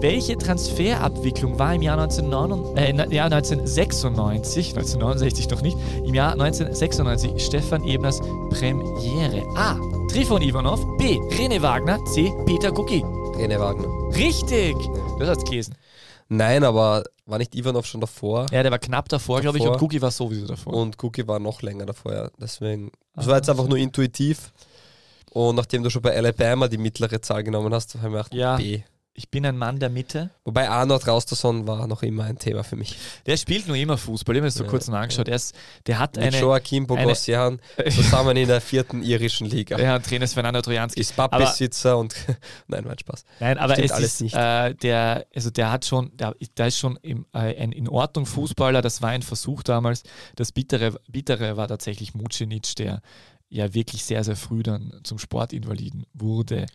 Welche Transferabwicklung war im Jahr, 1999, äh, Jahr 1996, 1969 noch nicht, im Jahr 1996 Stefan Ebners Premiere? A. Trifon Ivanov, B. Rene Wagner, C. Peter Gucki. René Wagner. Richtig! Das hat's gelesen. Nein, aber war nicht Ivanov schon davor? Ja, der war knapp davor, glaube ich, Davor. und Gucki war sowieso davor. Und Cookie war noch länger davor, ja. Deswegen. Das war jetzt einfach nur intuitiv. Und nachdem du schon bei Alabama die mittlere Zahl genommen hast, habe ich mir gedacht, Ja. B. Ich bin ein Mann der Mitte. Wobei Arnold Rausterson war noch immer ein Thema für mich. Der spielt nur immer Fußball. Ich habe mir das so Ja, kurz mal angeschaut. Er ist, der hat Mit eine. Joachim Bogosian zusammen in der vierten irischen Liga. Ja, Trainer ist Fernando Trojanski. Ist Pappbesitzer und. Nein, mein Spaß. Nein, aber Stimmt es alles ist, nicht. Äh, der, also der hat schon, der, der ist schon im, äh, ein in Ordnung Fußballer. Das war ein Versuch damals. Das Bittere, Bittere war tatsächlich Mucinic, der ja wirklich sehr, sehr früh dann zum Sportinvaliden wurde.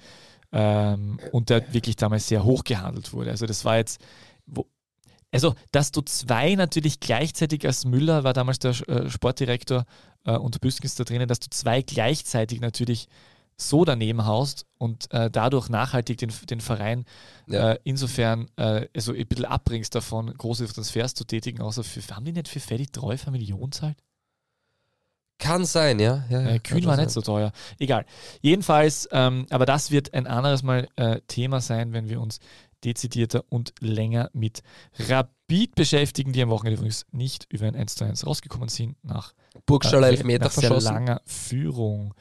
Ähm, und der wirklich damals sehr hoch gehandelt wurde. Also das war jetzt, wo, also dass du zwei natürlich gleichzeitig als Müller war damals der äh, Sportdirektor äh, und Büskens der Trainer, dass du zwei gleichzeitig natürlich so daneben haust und äh, dadurch nachhaltig den, den Verein Ja. äh, insofern äh, also ein bisschen abbringst davon, große Transfers zu tätigen, außer für, haben die nicht für Freddy Treuf eine Million zahlt? Kann sein, ja. ja, Äh, Kühn war sein. nicht so teuer. Egal. Jedenfalls, ähm, aber das wird ein anderes Mal äh, Thema sein, wenn wir uns dezidierter und länger mit Rapid beschäftigen, die am Wochenende übrigens nicht über ein 1 zu 1 rausgekommen sind, nach, Burgstaller äh, Elfmeter nach sehr langer Führung.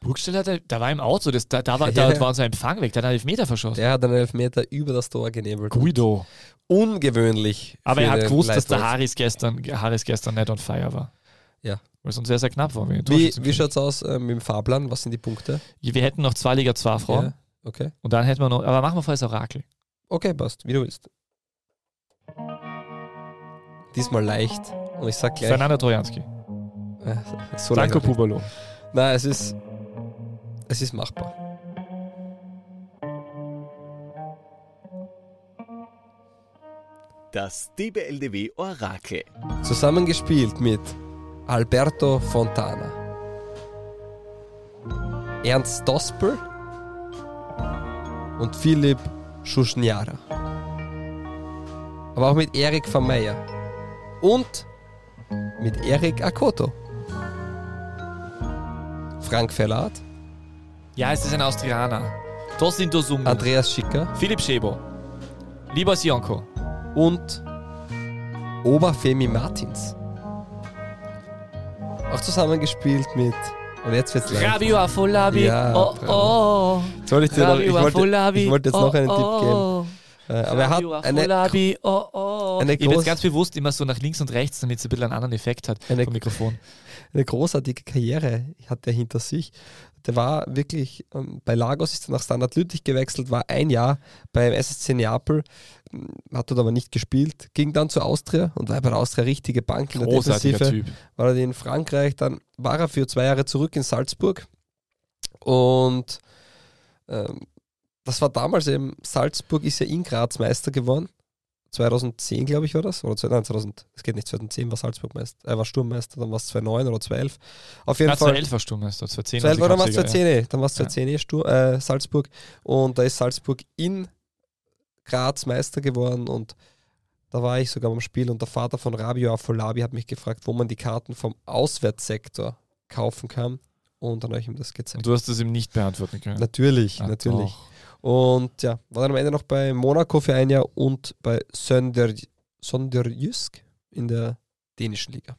Burgstall hatte, da war im Auto, das, da, da, war, Ja, da war unser Empfang weg, da hat er einen Elfmeter verschossen. Der hat einen Elfmeter über das Tor genebelt. Guido. Ungewöhnlich. Aber er hat gewusst, dass der. Harris gestern, Harris gestern nicht on fire war. Ja. Weil es uns sehr, sehr knapp war. Wie, wie schaut es aus äh, mit dem Fahrplan? Was sind die Punkte? Wir hätten noch zwei Liga 2 Frauen Ja, okay. und dann hätten wir noch, aber machen wir vorher das Orakel. Okay, passt, wie du willst. Diesmal leicht. Und ich sag gleich. Fernando Trojanski. Äh, so Danko. Pubalo. Nein, es ist. Es ist machbar. Das DBLDW Orakel. Zusammengespielt mit Alberto Fontana, Ernst Dospel und Philipp Schuschniara. Aber auch mit Erik van Meyer und mit Erik Akoto. Frank Verlat, Ja, es ist ein Austrianer. Tosin Dosum. Andreas Schicker Philipp Schebo. Lieber Sionko. und Oberfemi Martins. Auch zusammengespielt mit. Und jetzt wird's leicht. Rabio Afolabi. Ja, oh, oh. Soll ich dir noch, ich wollte, ich wollte jetzt oh, noch einen Tipp geben. oh. Äh, aber er hat eine. Oh, oh. eine ich groß- jetzt ganz bewusst immer so nach links und rechts, damit es ein bisschen einen anderen Effekt hat Eine- vom Mikrofon. eine großartige Karriere hat er hinter sich. Der war wirklich, ähm, bei Lagos ist er nach Standard Lüttich gewechselt, war ein Jahr beim SSC Neapel, m, hat dort aber nicht gespielt, ging dann zu Austria und war bei der Austria richtige Bank in der Großartiger Defensive. Typ. war er in Frankreich, dann war er für zwei Jahre zurück in Salzburg und ähm, das war damals eben, Salzburg ist ja in Graz Meister geworden. 2010, glaube ich, war das. Oder zwei- nein, 2000, es geht nicht, 2010 war Salzburg Meister, er war Sturmmeister, dann war es 2009 oder 2011. Auf jeden Ja, Fall. 2011 war war 2010. 2011 oder war es Cupsieger, 2010? eh. Dann war es Ja. 2010 eh Stur äh, Salzburg. Und da ist Salzburg in Graz Meister geworden und da war ich sogar beim Spiel und der Vater von Rabio Afolabi hat mich gefragt, wo man die Karten vom Auswärtssektor kaufen kann. Und dann habe ich ihm das Und gezeigt. du hast das ihm nicht beantworten können. Natürlich, Ah, natürlich. doch. Und ja, war dann am Ende noch bei Monaco für ein Jahr und bei Sönder, Sonderjysk in der dänischen Liga.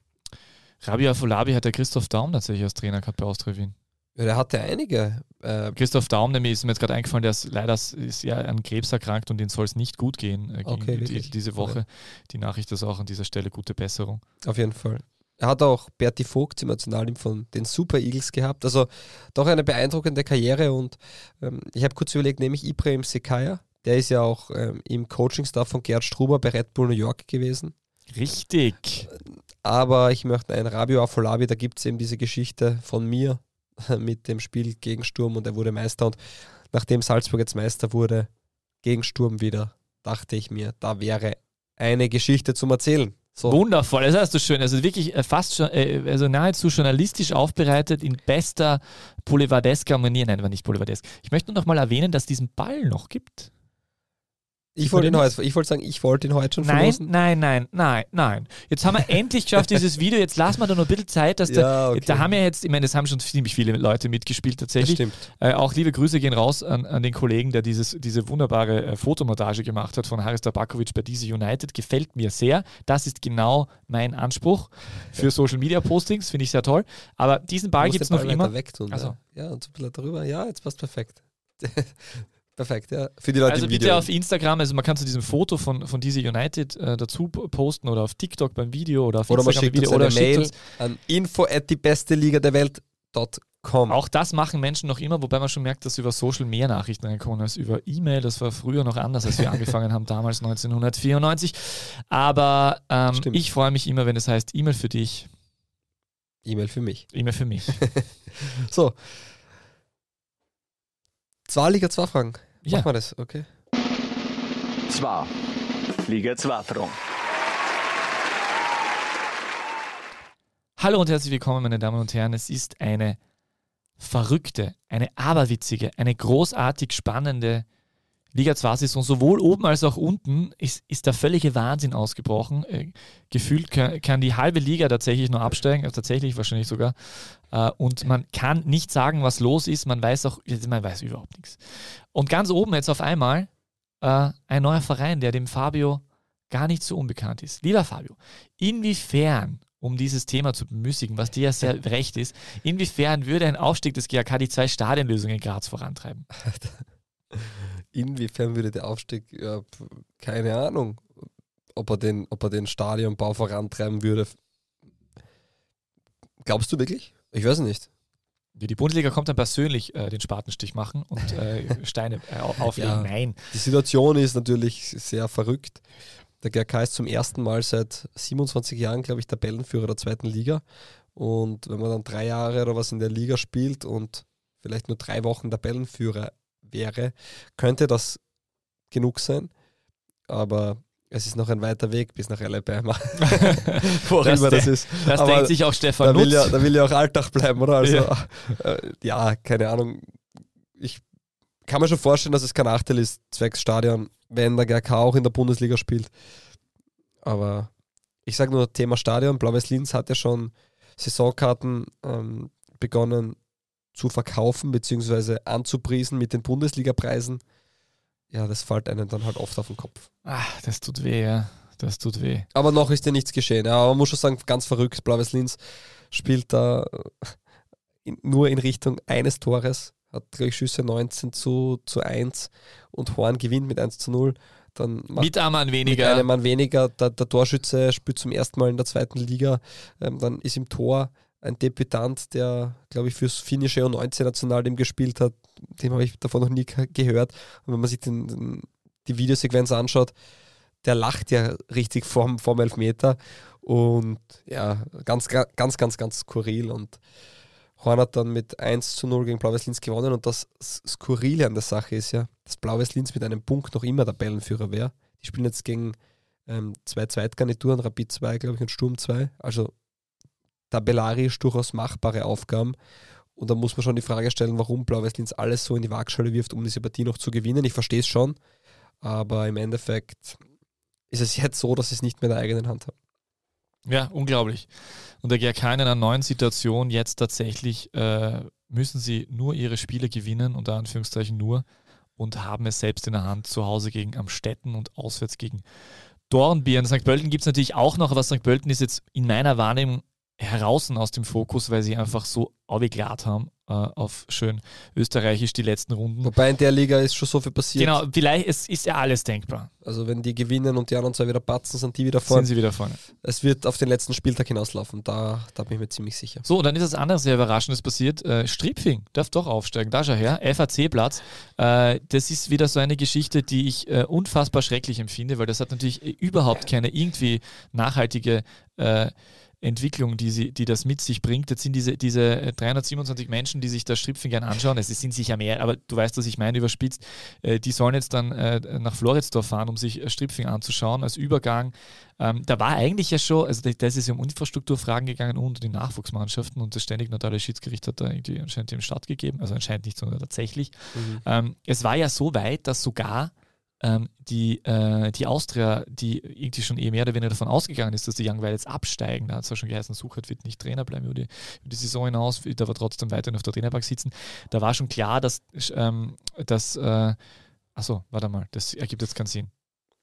Rabia Afolabi hat der Christoph Daum tatsächlich als Trainer gehabt bei Austria Wien. Ja, der hatte einige. Äh, Christoph Daum, nämlich ist mir jetzt gerade eingefallen, der ist leider ist ja an Krebs erkrankt und ihm soll es nicht gut gehen äh, gegen Okay, die, diese Woche. Die Nachricht ist auch an dieser Stelle gute Besserung. Auf jeden Fall. Er hat auch Berti Vogt im Nationalteam von den Super Eagles gehabt. Also doch eine beeindruckende Karriere und ähm, ich habe kurz überlegt, nehme ich Ibrahim Sekaya, Der ist ja auch ähm, im Coaching-Staff von Gerd Struber bei Red Bull New York gewesen. Richtig. Aber ich möchte einen Rabio Afolabi, da gibt es eben diese Geschichte von mir mit dem Spiel gegen Sturm und er wurde Meister. Und nachdem Salzburg jetzt Meister wurde, gegen Sturm wieder, dachte ich mir, da wäre eine Geschichte zum Erzählen. So. Wundervoll, das hast du schön. Also wirklich äh, fast schon, äh, also nahezu journalistisch aufbereitet in bester Boulevardesker Manier. Nein, war nicht Boulevardesk. Ich möchte nur noch mal erwähnen, dass es diesen Ball noch gibt. Ich wollte, ihn heute, ich wollte sagen, ich wollte ihn heute schon nein, verlosen. Nein, nein, nein, nein. Jetzt haben wir endlich geschafft, dieses Video. Jetzt lassen wir da noch ein bisschen Zeit, dass ja, okay. da haben ja jetzt, ich meine, es haben schon ziemlich viele Leute mitgespielt tatsächlich. Das stimmt. Äh, auch liebe Grüße gehen raus an, an den Kollegen, der dieses, diese wunderbare äh, Fotomontage gemacht hat von Haris Tabakovic bei Diese United. Gefällt mir sehr. Das ist genau mein Anspruch für Social Media Postings. Finde ich sehr toll. Aber diesen Ball gibt es noch immer. Weg tun, also. Ja, und so ein bisschen darüber. Ja, jetzt passt perfekt. Perfekt, ja. Für die Leute Also bitte Video. auf Instagram, also man kann zu diesem Foto von, von diese United äh, dazu posten oder auf TikTok beim Video oder auf oder Instagram man schickt Video oder Mail uns an info at die beste Liga der Welt.com. Auch das machen Menschen noch immer, wobei man schon merkt, dass über Social mehr Nachrichten reinkommen als über E-Mail. Das war früher noch anders, als wir angefangen haben, damals 1994. Aber ähm, ich freue mich immer, wenn es heißt E-Mail für dich. E-Mail für mich. E-Mail für mich. so. Zwei Liga 2 Fragen. Ja. Machen wir das, okay. Zwei. Liga 2 Fragen. Hallo und herzlich willkommen, meine Damen und Herren. Es ist eine verrückte, eine aberwitzige, eine großartig spannende Liga 2-Saison, sowohl oben als auch unten, ist, ist der völlige Wahnsinn ausgebrochen. Äh, gefühlt kann, kann, die halbe Liga tatsächlich nur absteigen, also tatsächlich wahrscheinlich sogar. Äh, und man kann nicht sagen, was los ist. Man weiß auch, man weiß überhaupt nichts. Und ganz oben jetzt auf einmal äh, ein neuer Verein, der dem Fabio gar nicht so unbekannt ist. Lieber Fabio, inwiefern um dieses Thema zu bemüßigen, was dir ja sehr recht ist. Inwiefern würde ein Aufstieg des GAK die zwei Stadionlösungen in Graz vorantreiben? inwiefern würde der Aufstieg, ja, keine Ahnung, ob er, den, ob er den Stadionbau vorantreiben würde. Glaubst du wirklich? Ich weiß nicht. Die Bundesliga kommt dann persönlich äh, den Spatenstich machen und äh, Steine äh, auflegen. Ja, Nein. Die Situation ist natürlich sehr verrückt. Der GRK ist zum ersten Mal seit 27 Jahren, glaube ich, Tabellenführer der zweiten Liga. Und wenn man dann drei Jahre oder was in der Liga spielt und vielleicht nur drei Wochen Tabellenführer wäre, könnte das genug sein. Aber es ist noch ein weiter Weg bis nach Alabama. Wo das, das ist. Das Aber denkt sich auch Stefan da will, ja, da will ja auch Alltag bleiben, oder? Also, ja. Äh, ja, keine Ahnung. Ich kann mir schon vorstellen, dass es kein Nachteil ist, zwecks Stadion, wenn der GRK auch in der Bundesliga spielt. Aber ich sage nur Thema Stadion. Blau-Weiß Linz hat ja schon Saisonkarten ähm, begonnen zu verkaufen bzw. anzupriesen mit den Bundesliga-Preisen, ja, das fällt einem dann halt oft auf den Kopf. Ach, das tut weh, ja. Das tut weh. Aber noch ist dir nichts geschehen. Ja, aber man muss schon sagen, ganz verrückt. Blaues Linz spielt da in, nur in Richtung eines Tores, hat gleich Schüsse 19 zu, zu 1 und Horn gewinnt mit 1 zu 0. Dann mit einem Mann weniger. Mit einem Mann weniger. Der, der Torschütze spielt zum ersten Mal in der zweiten Liga. Ähm, dann ist im Tor ein Debütant, der, glaube ich, fürs finnische U19-National dem gespielt hat. Dem habe ich davon noch nie gehört. Und wenn man sich den, den, die Videosequenz anschaut, der lacht ja richtig vorm, vorm Elfmeter. Und ja, ganz, ganz, ganz, ganz skurril. Und Horn hat dann mit 1 zu 0 gegen Blau-Weiß Linz gewonnen. Und das Skurrile an der Sache ist ja, dass Blau-Weiß Linz mit einem Punkt noch immer Tabellenführer wäre. Die spielen jetzt gegen ähm, zwei Zweitgarnituren, Rapid 2, glaube ich, und Sturm 2. Also tabellarisch durchaus machbare Aufgaben. Und da muss man schon die Frage stellen, warum Blau-Weiß Linz alles so in die Waagschale wirft, um diese Partie noch zu gewinnen. Ich verstehe es schon, aber im Endeffekt ist es jetzt so, dass sie es nicht mehr in der eigenen Hand haben. Ja, unglaublich. Und der GRK in einer neuen Situation jetzt tatsächlich äh, müssen sie nur ihre Spiele gewinnen, unter Anführungszeichen nur, und haben es selbst in der Hand zu Hause gegen Amstetten und auswärts gegen Dornbirn. St. Pölten gibt es natürlich auch noch, aber St. Pölten ist jetzt in meiner Wahrnehmung heraus aus dem Fokus, weil sie einfach so aufgeklärt haben äh, auf schön österreichisch die letzten Runden. Wobei in der Liga ist schon so viel passiert. Genau, vielleicht es ist ja alles denkbar. Also wenn die gewinnen und die anderen zwei wieder patzen, sind die wieder vorne. Sind sie wieder vorne. Es wird auf den letzten Spieltag hinauslaufen, da, da bin ich mir ziemlich sicher. So, dann ist das andere sehr Überraschendes passiert. Äh, Stripfing darf doch aufsteigen, da schau her, FAC-Platz. Äh, das ist wieder so eine Geschichte, die ich äh, unfassbar schrecklich empfinde, weil das hat natürlich überhaupt keine irgendwie nachhaltige äh, Entwicklung, die, sie, die das mit sich bringt. Jetzt sind diese, diese 327 äh, Menschen, die sich das Stripfing gerne anschauen, es sind sicher mehr, aber du weißt, was ich meine, überspitzt, äh, die sollen jetzt dann äh, nach Floridsdorf fahren, um sich Stripfing anzuschauen als Übergang. Ähm, da war eigentlich ja schon, also das ist ja um Infrastrukturfragen gegangen und die Nachwuchsmannschaften und das ständig notarielle Schiedsgericht hat da irgendwie anscheinend dem stattgegeben, also anscheinend nicht, sondern tatsächlich. Mhm. Ähm, es war ja so weit, dass sogar ähm, die, äh, die Austria, die irgendwie schon eh mehr oder weniger davon ausgegangen ist, dass die Young Violets absteigen, da hat es ja schon geheißen, Suchert wird nicht Trainer bleiben über die, über die Saison hinaus, wird aber trotzdem weiterhin auf der Trainerbank sitzen. Da war schon klar, dass, ähm, dass äh, achso, warte mal, das ergibt jetzt keinen Sinn.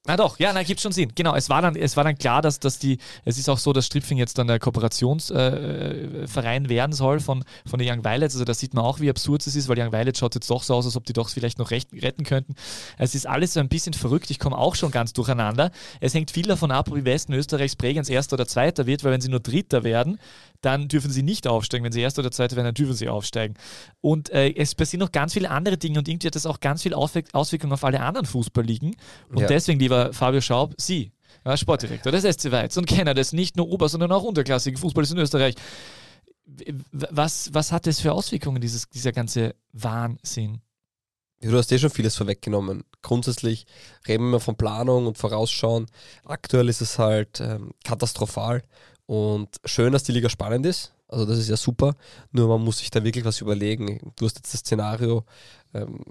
Na doch, ja, na, gibt schon Sinn. Genau, es war dann, es war dann klar, dass, dass die, es ist auch so, dass Stripfing jetzt dann der Kooperationsverein äh, werden soll von, von den Young Violets. Also da sieht man auch, wie absurd es ist, weil Young Violets schaut jetzt doch so aus, als ob die doch vielleicht noch recht, retten könnten. Es ist alles so ein bisschen verrückt. Ich komme auch schon ganz durcheinander. Es hängt viel davon ab, wie Westen Österreichs Bregenz Erster oder Zweiter wird, weil wenn sie nur Dritter werden, dann dürfen sie nicht aufsteigen. Wenn sie Erster oder Zweiter werden, dann dürfen sie aufsteigen. Und äh, es passieren noch ganz viele andere Dinge und irgendwie hat das auch ganz viel Auswirkungen auf alle anderen Fußballligen. Und ja. deswegen, lieber Fabio Schaub, Sie, ja, Sportdirektor des SC Weiz und Kenner des nicht nur Ober-, sondern auch unterklassigen Fußballs in Österreich. Was, was hat das für Auswirkungen, dieses, dieser ganze Wahnsinn? Ja, du hast eh schon vieles vorweggenommen. Grundsätzlich reden wir von Planung und Vorausschauen. Aktuell ist es halt ähm, katastrophal. Und schön, dass die Liga spannend ist. Also das ist ja super. Nur man muss sich da wirklich was überlegen. Du hast jetzt das Szenario ähm,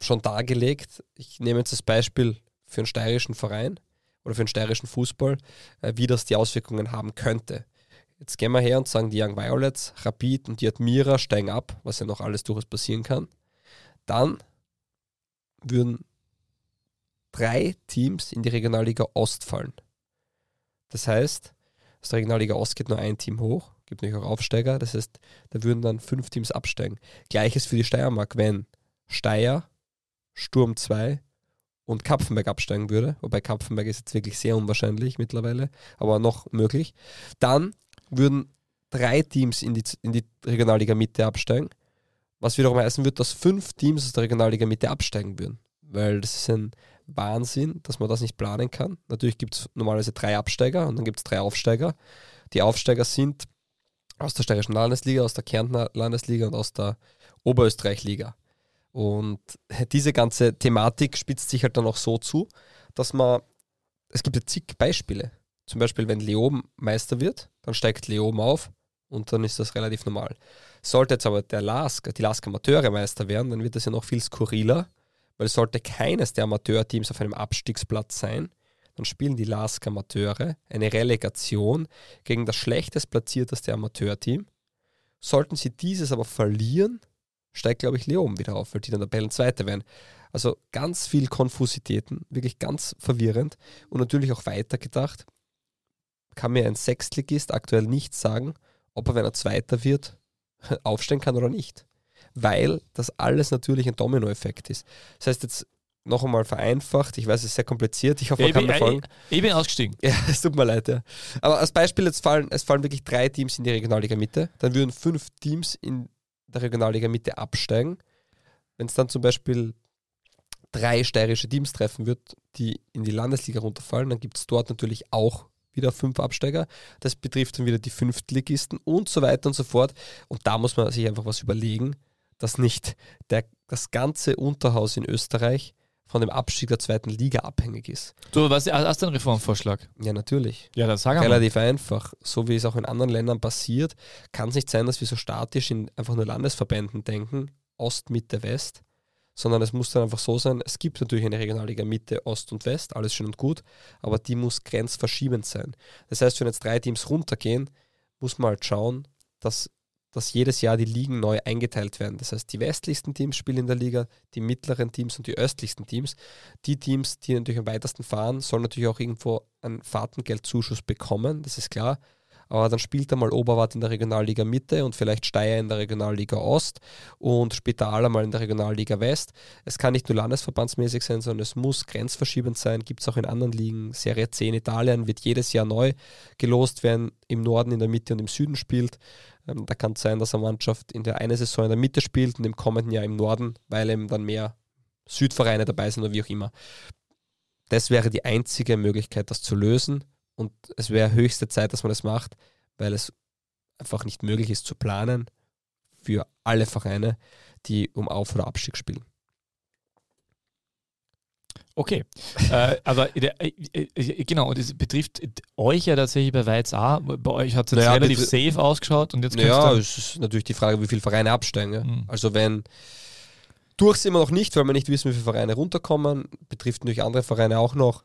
schon dargelegt. Ich nehme jetzt das Beispiel für einen steirischen Verein oder für einen steirischen Fußball, äh, wie das die Auswirkungen haben könnte. Jetzt gehen wir her und sagen, die Young Violets, Rapid und die Admira steigen ab, was ja noch alles durchaus passieren kann. Dann würden drei Teams in die Regionalliga Ost fallen. Das heißt, aus der Regionalliga Ost geht nur ein Team hoch, gibt natürlich auch Aufsteiger, das heißt, da würden dann fünf Teams absteigen. Gleiches für die Steiermark, wenn Steyr, Sturm 2 und Kapfenberg absteigen würde, wobei Kapfenberg ist jetzt wirklich sehr unwahrscheinlich mittlerweile, aber noch möglich, dann würden drei Teams in die, in die Regionalliga Mitte absteigen, was wiederum heißen wird, dass fünf Teams aus der Regionalliga Mitte absteigen würden, weil das ist ein Wahnsinn, dass man das nicht planen kann. Natürlich gibt es normalerweise drei Absteiger und dann gibt es drei Aufsteiger. Die Aufsteiger sind aus der Steirischen Landesliga, aus der Kärntner Landesliga und aus der Oberösterreich-Liga. Und diese ganze Thematik spitzt sich halt dann auch so zu, dass man, es gibt ja zig Beispiele. Zum Beispiel, wenn Leoben Meister wird, dann steigt Leoben auf und dann ist das relativ normal. Sollte jetzt aber der Lask, die Lask Amateure Meister werden, dann wird das ja noch viel skurriler, weil sollte keines der Amateurteams auf einem Abstiegsplatz sein, dann spielen die Lask Amateure eine Relegation gegen das schlechtest platzierteste Amateurteam. Sollten sie dieses aber verlieren, steigt, glaube ich, Leon wieder auf, weil die dann Tabellenzweite werden. Also ganz viel Konfusitäten, wirklich ganz verwirrend und natürlich auch weitergedacht. Kann mir ein Sechstligist aktuell nicht sagen, ob er, wenn er Zweiter wird, aufstehen kann oder nicht. Weil das alles natürlich ein Dominoeffekt ist. Das heißt jetzt noch einmal vereinfacht, ich weiß, es ist sehr kompliziert, ich hoffe, man kann mir folgen. Ich, ich bin ausgestiegen. Ja, es tut mir leid, ja. Aber als Beispiel, jetzt fallen, es fallen wirklich drei Teams in die Regionalliga Mitte, dann würden fünf Teams in der Regionalliga Mitte absteigen. Wenn es dann zum Beispiel drei steirische Teams treffen wird, die in die Landesliga runterfallen, dann gibt es dort natürlich auch wieder fünf Absteiger. Das betrifft dann wieder die Fünftligisten und so weiter und so fort. Und da muss man sich einfach was überlegen, dass nicht der, das ganze Unterhaus in Österreich von dem Abstieg der zweiten Liga abhängig ist. Du, was hast du einen Reformvorschlag? Ja, natürlich. Ja, das sagen wir. Relativ einfach. So wie es auch in anderen Ländern passiert, kann es nicht sein, dass wir so statisch in einfach nur Landesverbänden denken, Ost, Mitte, West, sondern es muss dann einfach so sein, es gibt natürlich eine Regionalliga Mitte, Ost und West, alles schön und gut, aber die muss grenzverschiebend sein. Das heißt, wenn jetzt drei Teams runtergehen, muss man halt schauen, dass dass jedes Jahr die Ligen neu eingeteilt werden. Das heißt, die westlichsten Teams spielen in der Liga, die mittleren Teams und die östlichsten Teams. Die Teams, die natürlich am weitesten fahren, sollen natürlich auch irgendwo einen Fahrtengeldzuschuss bekommen, das ist klar. Aber dann spielt er mal Oberwart in der Regionalliga Mitte und vielleicht Steyr in der Regionalliga Ost und Spital mal in der Regionalliga West. Es kann nicht nur landesverbandsmäßig sein, sondern es muss grenzverschiebend sein. Gibt es auch in anderen Ligen. Serie C in Italien wird jedes Jahr neu gelost, wer im Norden, in der Mitte und im Süden spielt. Ähm, da kann es sein, dass eine Mannschaft in der einen Saison in der Mitte spielt und im kommenden Jahr im Norden, weil eben dann mehr Südvereine dabei sind oder wie auch immer. Das wäre die einzige Möglichkeit, das zu lösen. Und es wäre höchste Zeit, dass man das macht, weil es einfach nicht möglich ist zu planen für alle Vereine, die um Auf- oder Abstieg spielen. Okay, äh, aber äh, äh, genau, und es betrifft euch ja tatsächlich bei Weiz A. Bei euch hat es jetzt naja, relativ safe ausgeschaut und jetzt Ja, es ist natürlich die Frage, wie viele Vereine absteigen. Ja? Mhm. Also wenn durch sind wir noch nicht, weil wir nicht wissen, wie viele Vereine runterkommen. Betrifft natürlich andere Vereine auch noch.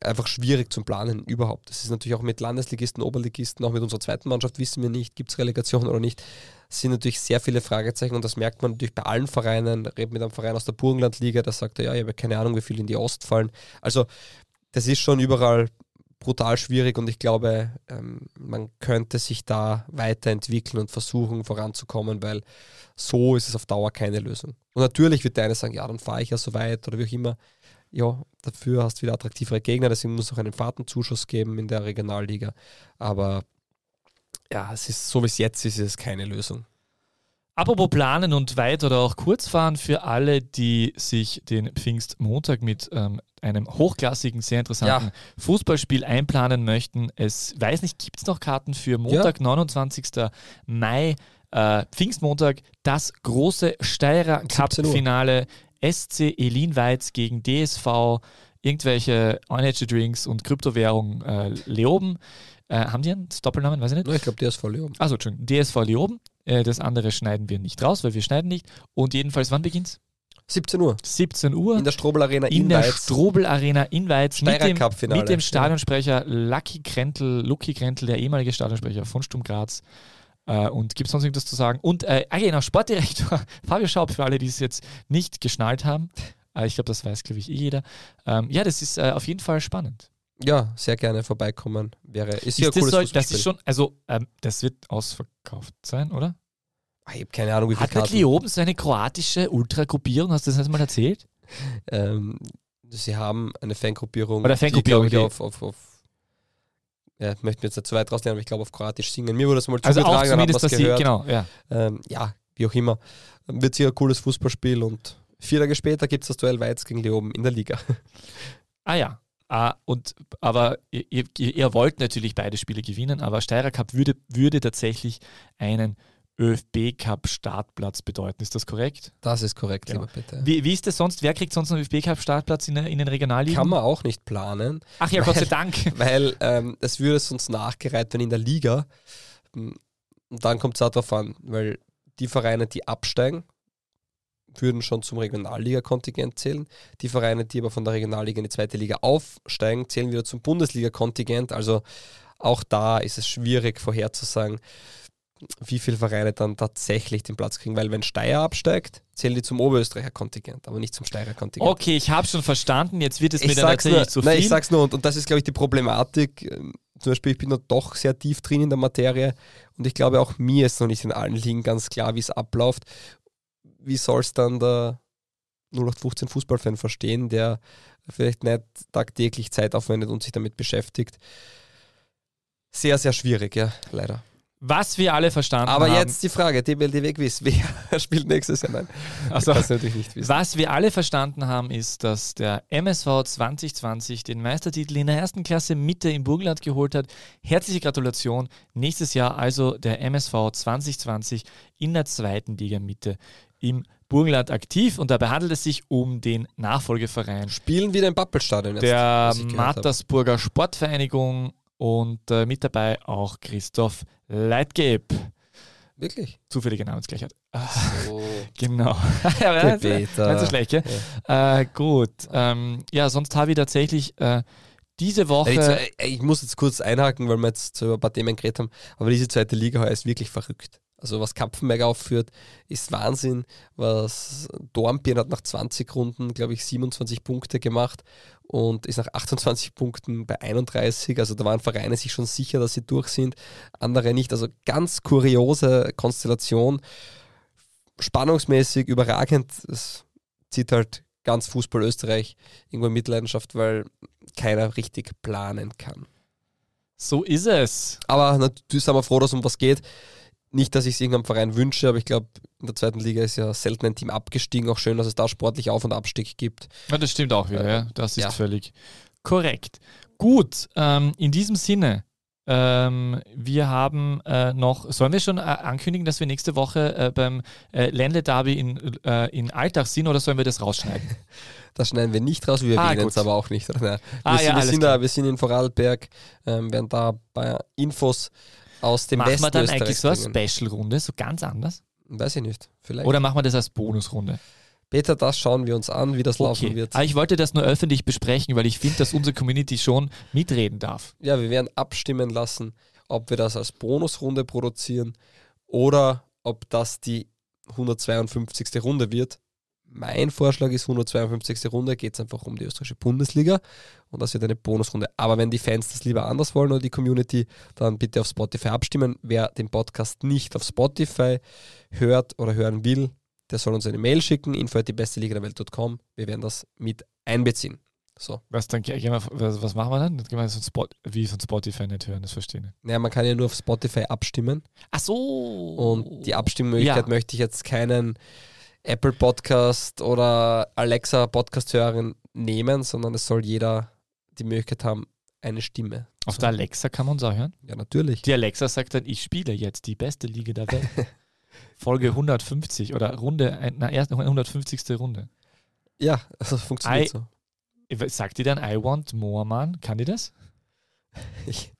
Einfach schwierig zum Planen überhaupt. Das ist natürlich auch mit Landesligisten, Oberligisten, auch mit unserer zweiten Mannschaft wissen wir nicht, gibt es Relegation oder nicht. Es sind natürlich sehr viele Fragezeichen und das merkt man natürlich bei allen Vereinen. Redet mit einem Verein aus der Burgenlandliga, der sagt, ja, ich habe keine Ahnung, wie viele in die Ost fallen. Also das ist schon überall brutal schwierig und ich glaube, ähm, man könnte sich da weiterentwickeln und versuchen voranzukommen, weil so ist es auf Dauer keine Lösung. Und natürlich wird der eine sagen, ja, dann fahre ich ja so weit oder wie auch immer. Ja, dafür hast du wieder attraktivere Gegner, deswegen muss es auch einen Fahrtenzuschuss geben in der Regionalliga. Aber ja, es ist so wie es jetzt ist, ist es keine Lösung. Apropos planen und weit oder auch kurz fahren für alle, die sich den Pfingstmontag mit ähm, einem hochklassigen, sehr interessanten ja. Fußballspiel einplanen möchten. Es weiß nicht, gibt es noch Karten für Montag, ja. 29. Mai, äh, Pfingstmontag, das große Steirer Cup-Finale SC Elinweiz gegen DSV, irgendwelche Energy Drinks und Kryptowährung äh, Leoben. Äh, haben die einen Doppelnamen? Weiß ich nicht. ich glaube DSV Leoben. Achso, Entschuldigung. DSV Leoben. Äh, das andere schneiden wir nicht raus, weil wir schneiden nicht. Und jedenfalls, wann beginnt's? 17 Uhr. 17 Uhr. In der Strobel Arena in, in der Strobel Arena in Weiz. Mit dem, mit dem Stadionsprecher Lucky Krentel, Lucky Krentel, der ehemalige Stadionsprecher von Sturm Graz. Äh, und gibt es sonst irgendwas zu sagen? Und äh, ah, genau, Sportdirektor Fabio Schaub, für alle, die es jetzt nicht geschnallt haben. Äh, ich glaube, das weiß, glaube ich, eh jeder. Ähm, ja, das ist äh, auf jeden Fall spannend. Ja, sehr gerne vorbeikommen. Wäre, ist, ist ja cooles so, Das ist schon, also ähm, das wird ausverkauft sein, oder? Ah, ich habe keine Ahnung, wie viel Hat Karten. oben so eine kroatische Ultragruppierung? Hast du das mal erzählt? ähm, sie haben eine Fangruppierung, Oder Fangruppierung, die, auf, auf, auf ja, ich möchte mir jetzt nicht zu weit rauslehnen, aber ich glaube auf Kroatisch singen. Mir wurde das mal also zugetragen, auch zumindest, dann gehört. Sie, genau, ja. Ähm, ja, wie auch immer. Wird sicher ein cooles Fußballspiel und vier Tage später gibt es das Duell Weiz gegen Leoben in der Liga. Ah ja, Ah, und, aber ihr, ihr, wollt natürlich beide Spiele gewinnen, aber Steirer Cup würde, würde tatsächlich einen ÖFB Cup Startplatz bedeuten. Ist das korrekt? Das ist korrekt, genau. lieber Peter. Wie, wie ist das sonst? Wer kriegt sonst einen ÖFB Cup Startplatz in, in den Regionalligen? Kann man auch nicht planen. Ach ja, weil, Gott sei Dank. Weil ähm, es würde sonst nachgereiht werden in der Liga. Und dann kommt es auch darauf an, weil die Vereine, die absteigen, würden schon zum Regionalliga-Kontingent zählen. Die Vereine, die aber von der Regionalliga in die zweite Liga aufsteigen, zählen wieder zum Bundesliga-Kontingent. Also auch da ist es schwierig vorherzusagen, wie viele Vereine dann tatsächlich den Platz kriegen, weil wenn Steyr absteigt, zählen die zum Oberösterreicher Kontingent, aber nicht zum Steirer Kontingent. Okay, ich habe schon verstanden, jetzt wird es mir dann tatsächlich nur, zu viel. Nein, ich sag's nur, und, und das ist, glaube ich, die Problematik. Ähm, zum Beispiel, ich bin da doch sehr tief drin in der Materie und ich glaube, auch mir ist noch nicht in allen Ligen ganz klar, wie es abläuft wie soll es dann der 0815 Fußballfan verstehen, der vielleicht nicht tagtäglich Zeit aufwendet und sich damit beschäftigt? Sehr, sehr schwierig, ja, leider. Was wir alle verstanden Aber haben. Aber jetzt die Frage, DBLDW Quiz, wer spielt nächstes Jahr? Nein, also, das natürlich nicht wissen. Was wir alle verstanden haben, ist, dass der MSV 2020 den Meistertitel in der ersten Klasse Mitte im Burgenland geholt hat. Herzliche Gratulation. Nächstes Jahr also der MSV 2020 in der zweiten Liga Mitte im Burgenland aktiv und dabei handelt es sich um den Nachfolgeverein. Spielen wieder im Pappelstadion. Der Mattersburger Sportvereinigung und äh, mit dabei auch Christoph Leitgeb. Wirklich? Zufällige Namensgleichheit. So. genau. ja, nicht so schlecht, gell? Ja. Äh, gut. Ähm, ja, sonst habe ich tatsächlich äh, diese Woche. Ich, äh, ich, muss jetzt kurz einhaken, weil wir jetzt über ein paar Themen geredet haben, aber diese zweite Liga ist wirklich verrückt. Also was Kapfenberg aufführt, ist Wahnsinn. Was Dornbirn hat nach 20 Runden, glaube ich, 27 Punkte gemacht und ist nach 28 Punkten bei 31. Also da waren Vereine sich schon sicher, dass sie durch sind, andere nicht. Also ganz kuriose Konstellation. Spannungsmäßig überragend. Es zieht halt ganz Fußball Österreich irgendwo in Mitleidenschaft, weil keiner richtig planen kann. So ist es. Aber natürlich sind wir froh, dass es um was geht. Nicht, dass ich es irgendeinem Verein wünsche, aber ich glaube, in der zweiten Liga ist ja selten ein Team abgestiegen. Auch schön, dass es da sportlich Auf- und Abstieg gibt. Ja, das stimmt auch wieder, Äh, ja. Das ist ja. völlig korrekt. Gut, ähm, in diesem Sinne, ähm, wir haben äh, noch, sollen wir schon äh, ankündigen, dass wir nächste Woche äh, beim äh, Ländle Derby in, äh, in Alltag sind oder sollen wir das rausschneiden? Das schneiden wir nicht raus, wir Ah, erwähnen es aber auch nicht. Wir, Ah, sind, ja, wir, sind da, wir sind in Vorarlberg, ähm, werden da bei Infos aus dem machen wir dann eigentlich so eine. Special-Runde, so ganz anders? Weiß ich nicht. Vielleicht. Oder machen wir das als Bonusrunde? Peter, das schauen wir uns an, wie das laufen wird. Aber ich wollte das nur öffentlich besprechen, weil ich finde, dass unsere Community schon mitreden darf. Ja, wir werden abstimmen lassen, ob wir das als Bonusrunde produzieren oder ob das die 152. Runde wird. Mein Vorschlag ist 152. Runde, geht es einfach um die österreichische Bundesliga und das wird eine Bonusrunde. Aber wenn die Fans das lieber anders wollen oder die Community, dann bitte auf Spotify abstimmen. Wer den Podcast nicht auf Spotify hört oder hören will, der soll uns eine Mail schicken, info die beste Liga der Welt.com. Wir werden das mit einbeziehen. So. Was, dann, was, was machen wir dann? Dann gehen wir Spot, wie von Spotify nicht hören, das verstehe ich nicht. Naja, man kann ja nur auf Spotify abstimmen. Ach so. Und die Abstimmmöglichkeit Ja. möchte ich jetzt keinen Apple Podcast oder Alexa Podcast hören nehmen, sondern es soll jeder die Möglichkeit haben, eine Stimme. Auf der. Alexa kann man uns auch hören. Ja, natürlich. Die Alexa sagt dann, ich spiele jetzt die beste Liga der Welt. Folge 150 oder Runde, äh, na, erst 150. Runde. Ja, also funktioniert I- so. Sagt die dann, I want more, man? Kann die das? Ich,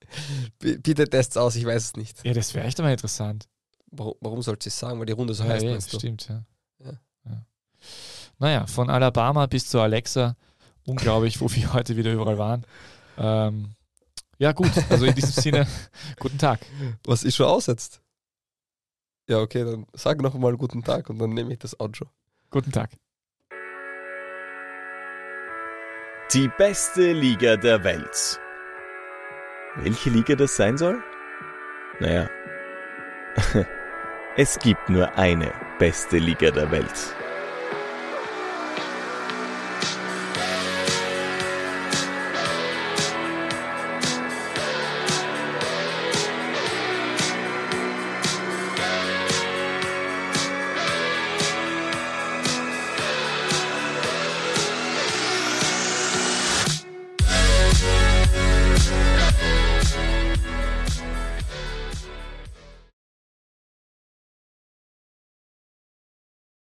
bitte test's aus, ich weiß es nicht. Ja, das wäre echt mal interessant. Warum, warum soll sie es sagen? Weil die Runde so ja, heißt, ja, meinst du? stimmt, ja. Naja, von Alabama bis zu Alexa. Unglaublich, wo wir heute wieder überall waren. Ähm, ja, gut. Also in diesem Sinne, guten Tag. Was ist schon aussetzt? Ja, okay, dann sag noch mal guten Tag und dann nehme ich das Outro. Guten Tag. Die beste Liga der Welt. Welche Liga das sein soll? Naja, es gibt nur eine beste Liga der Welt.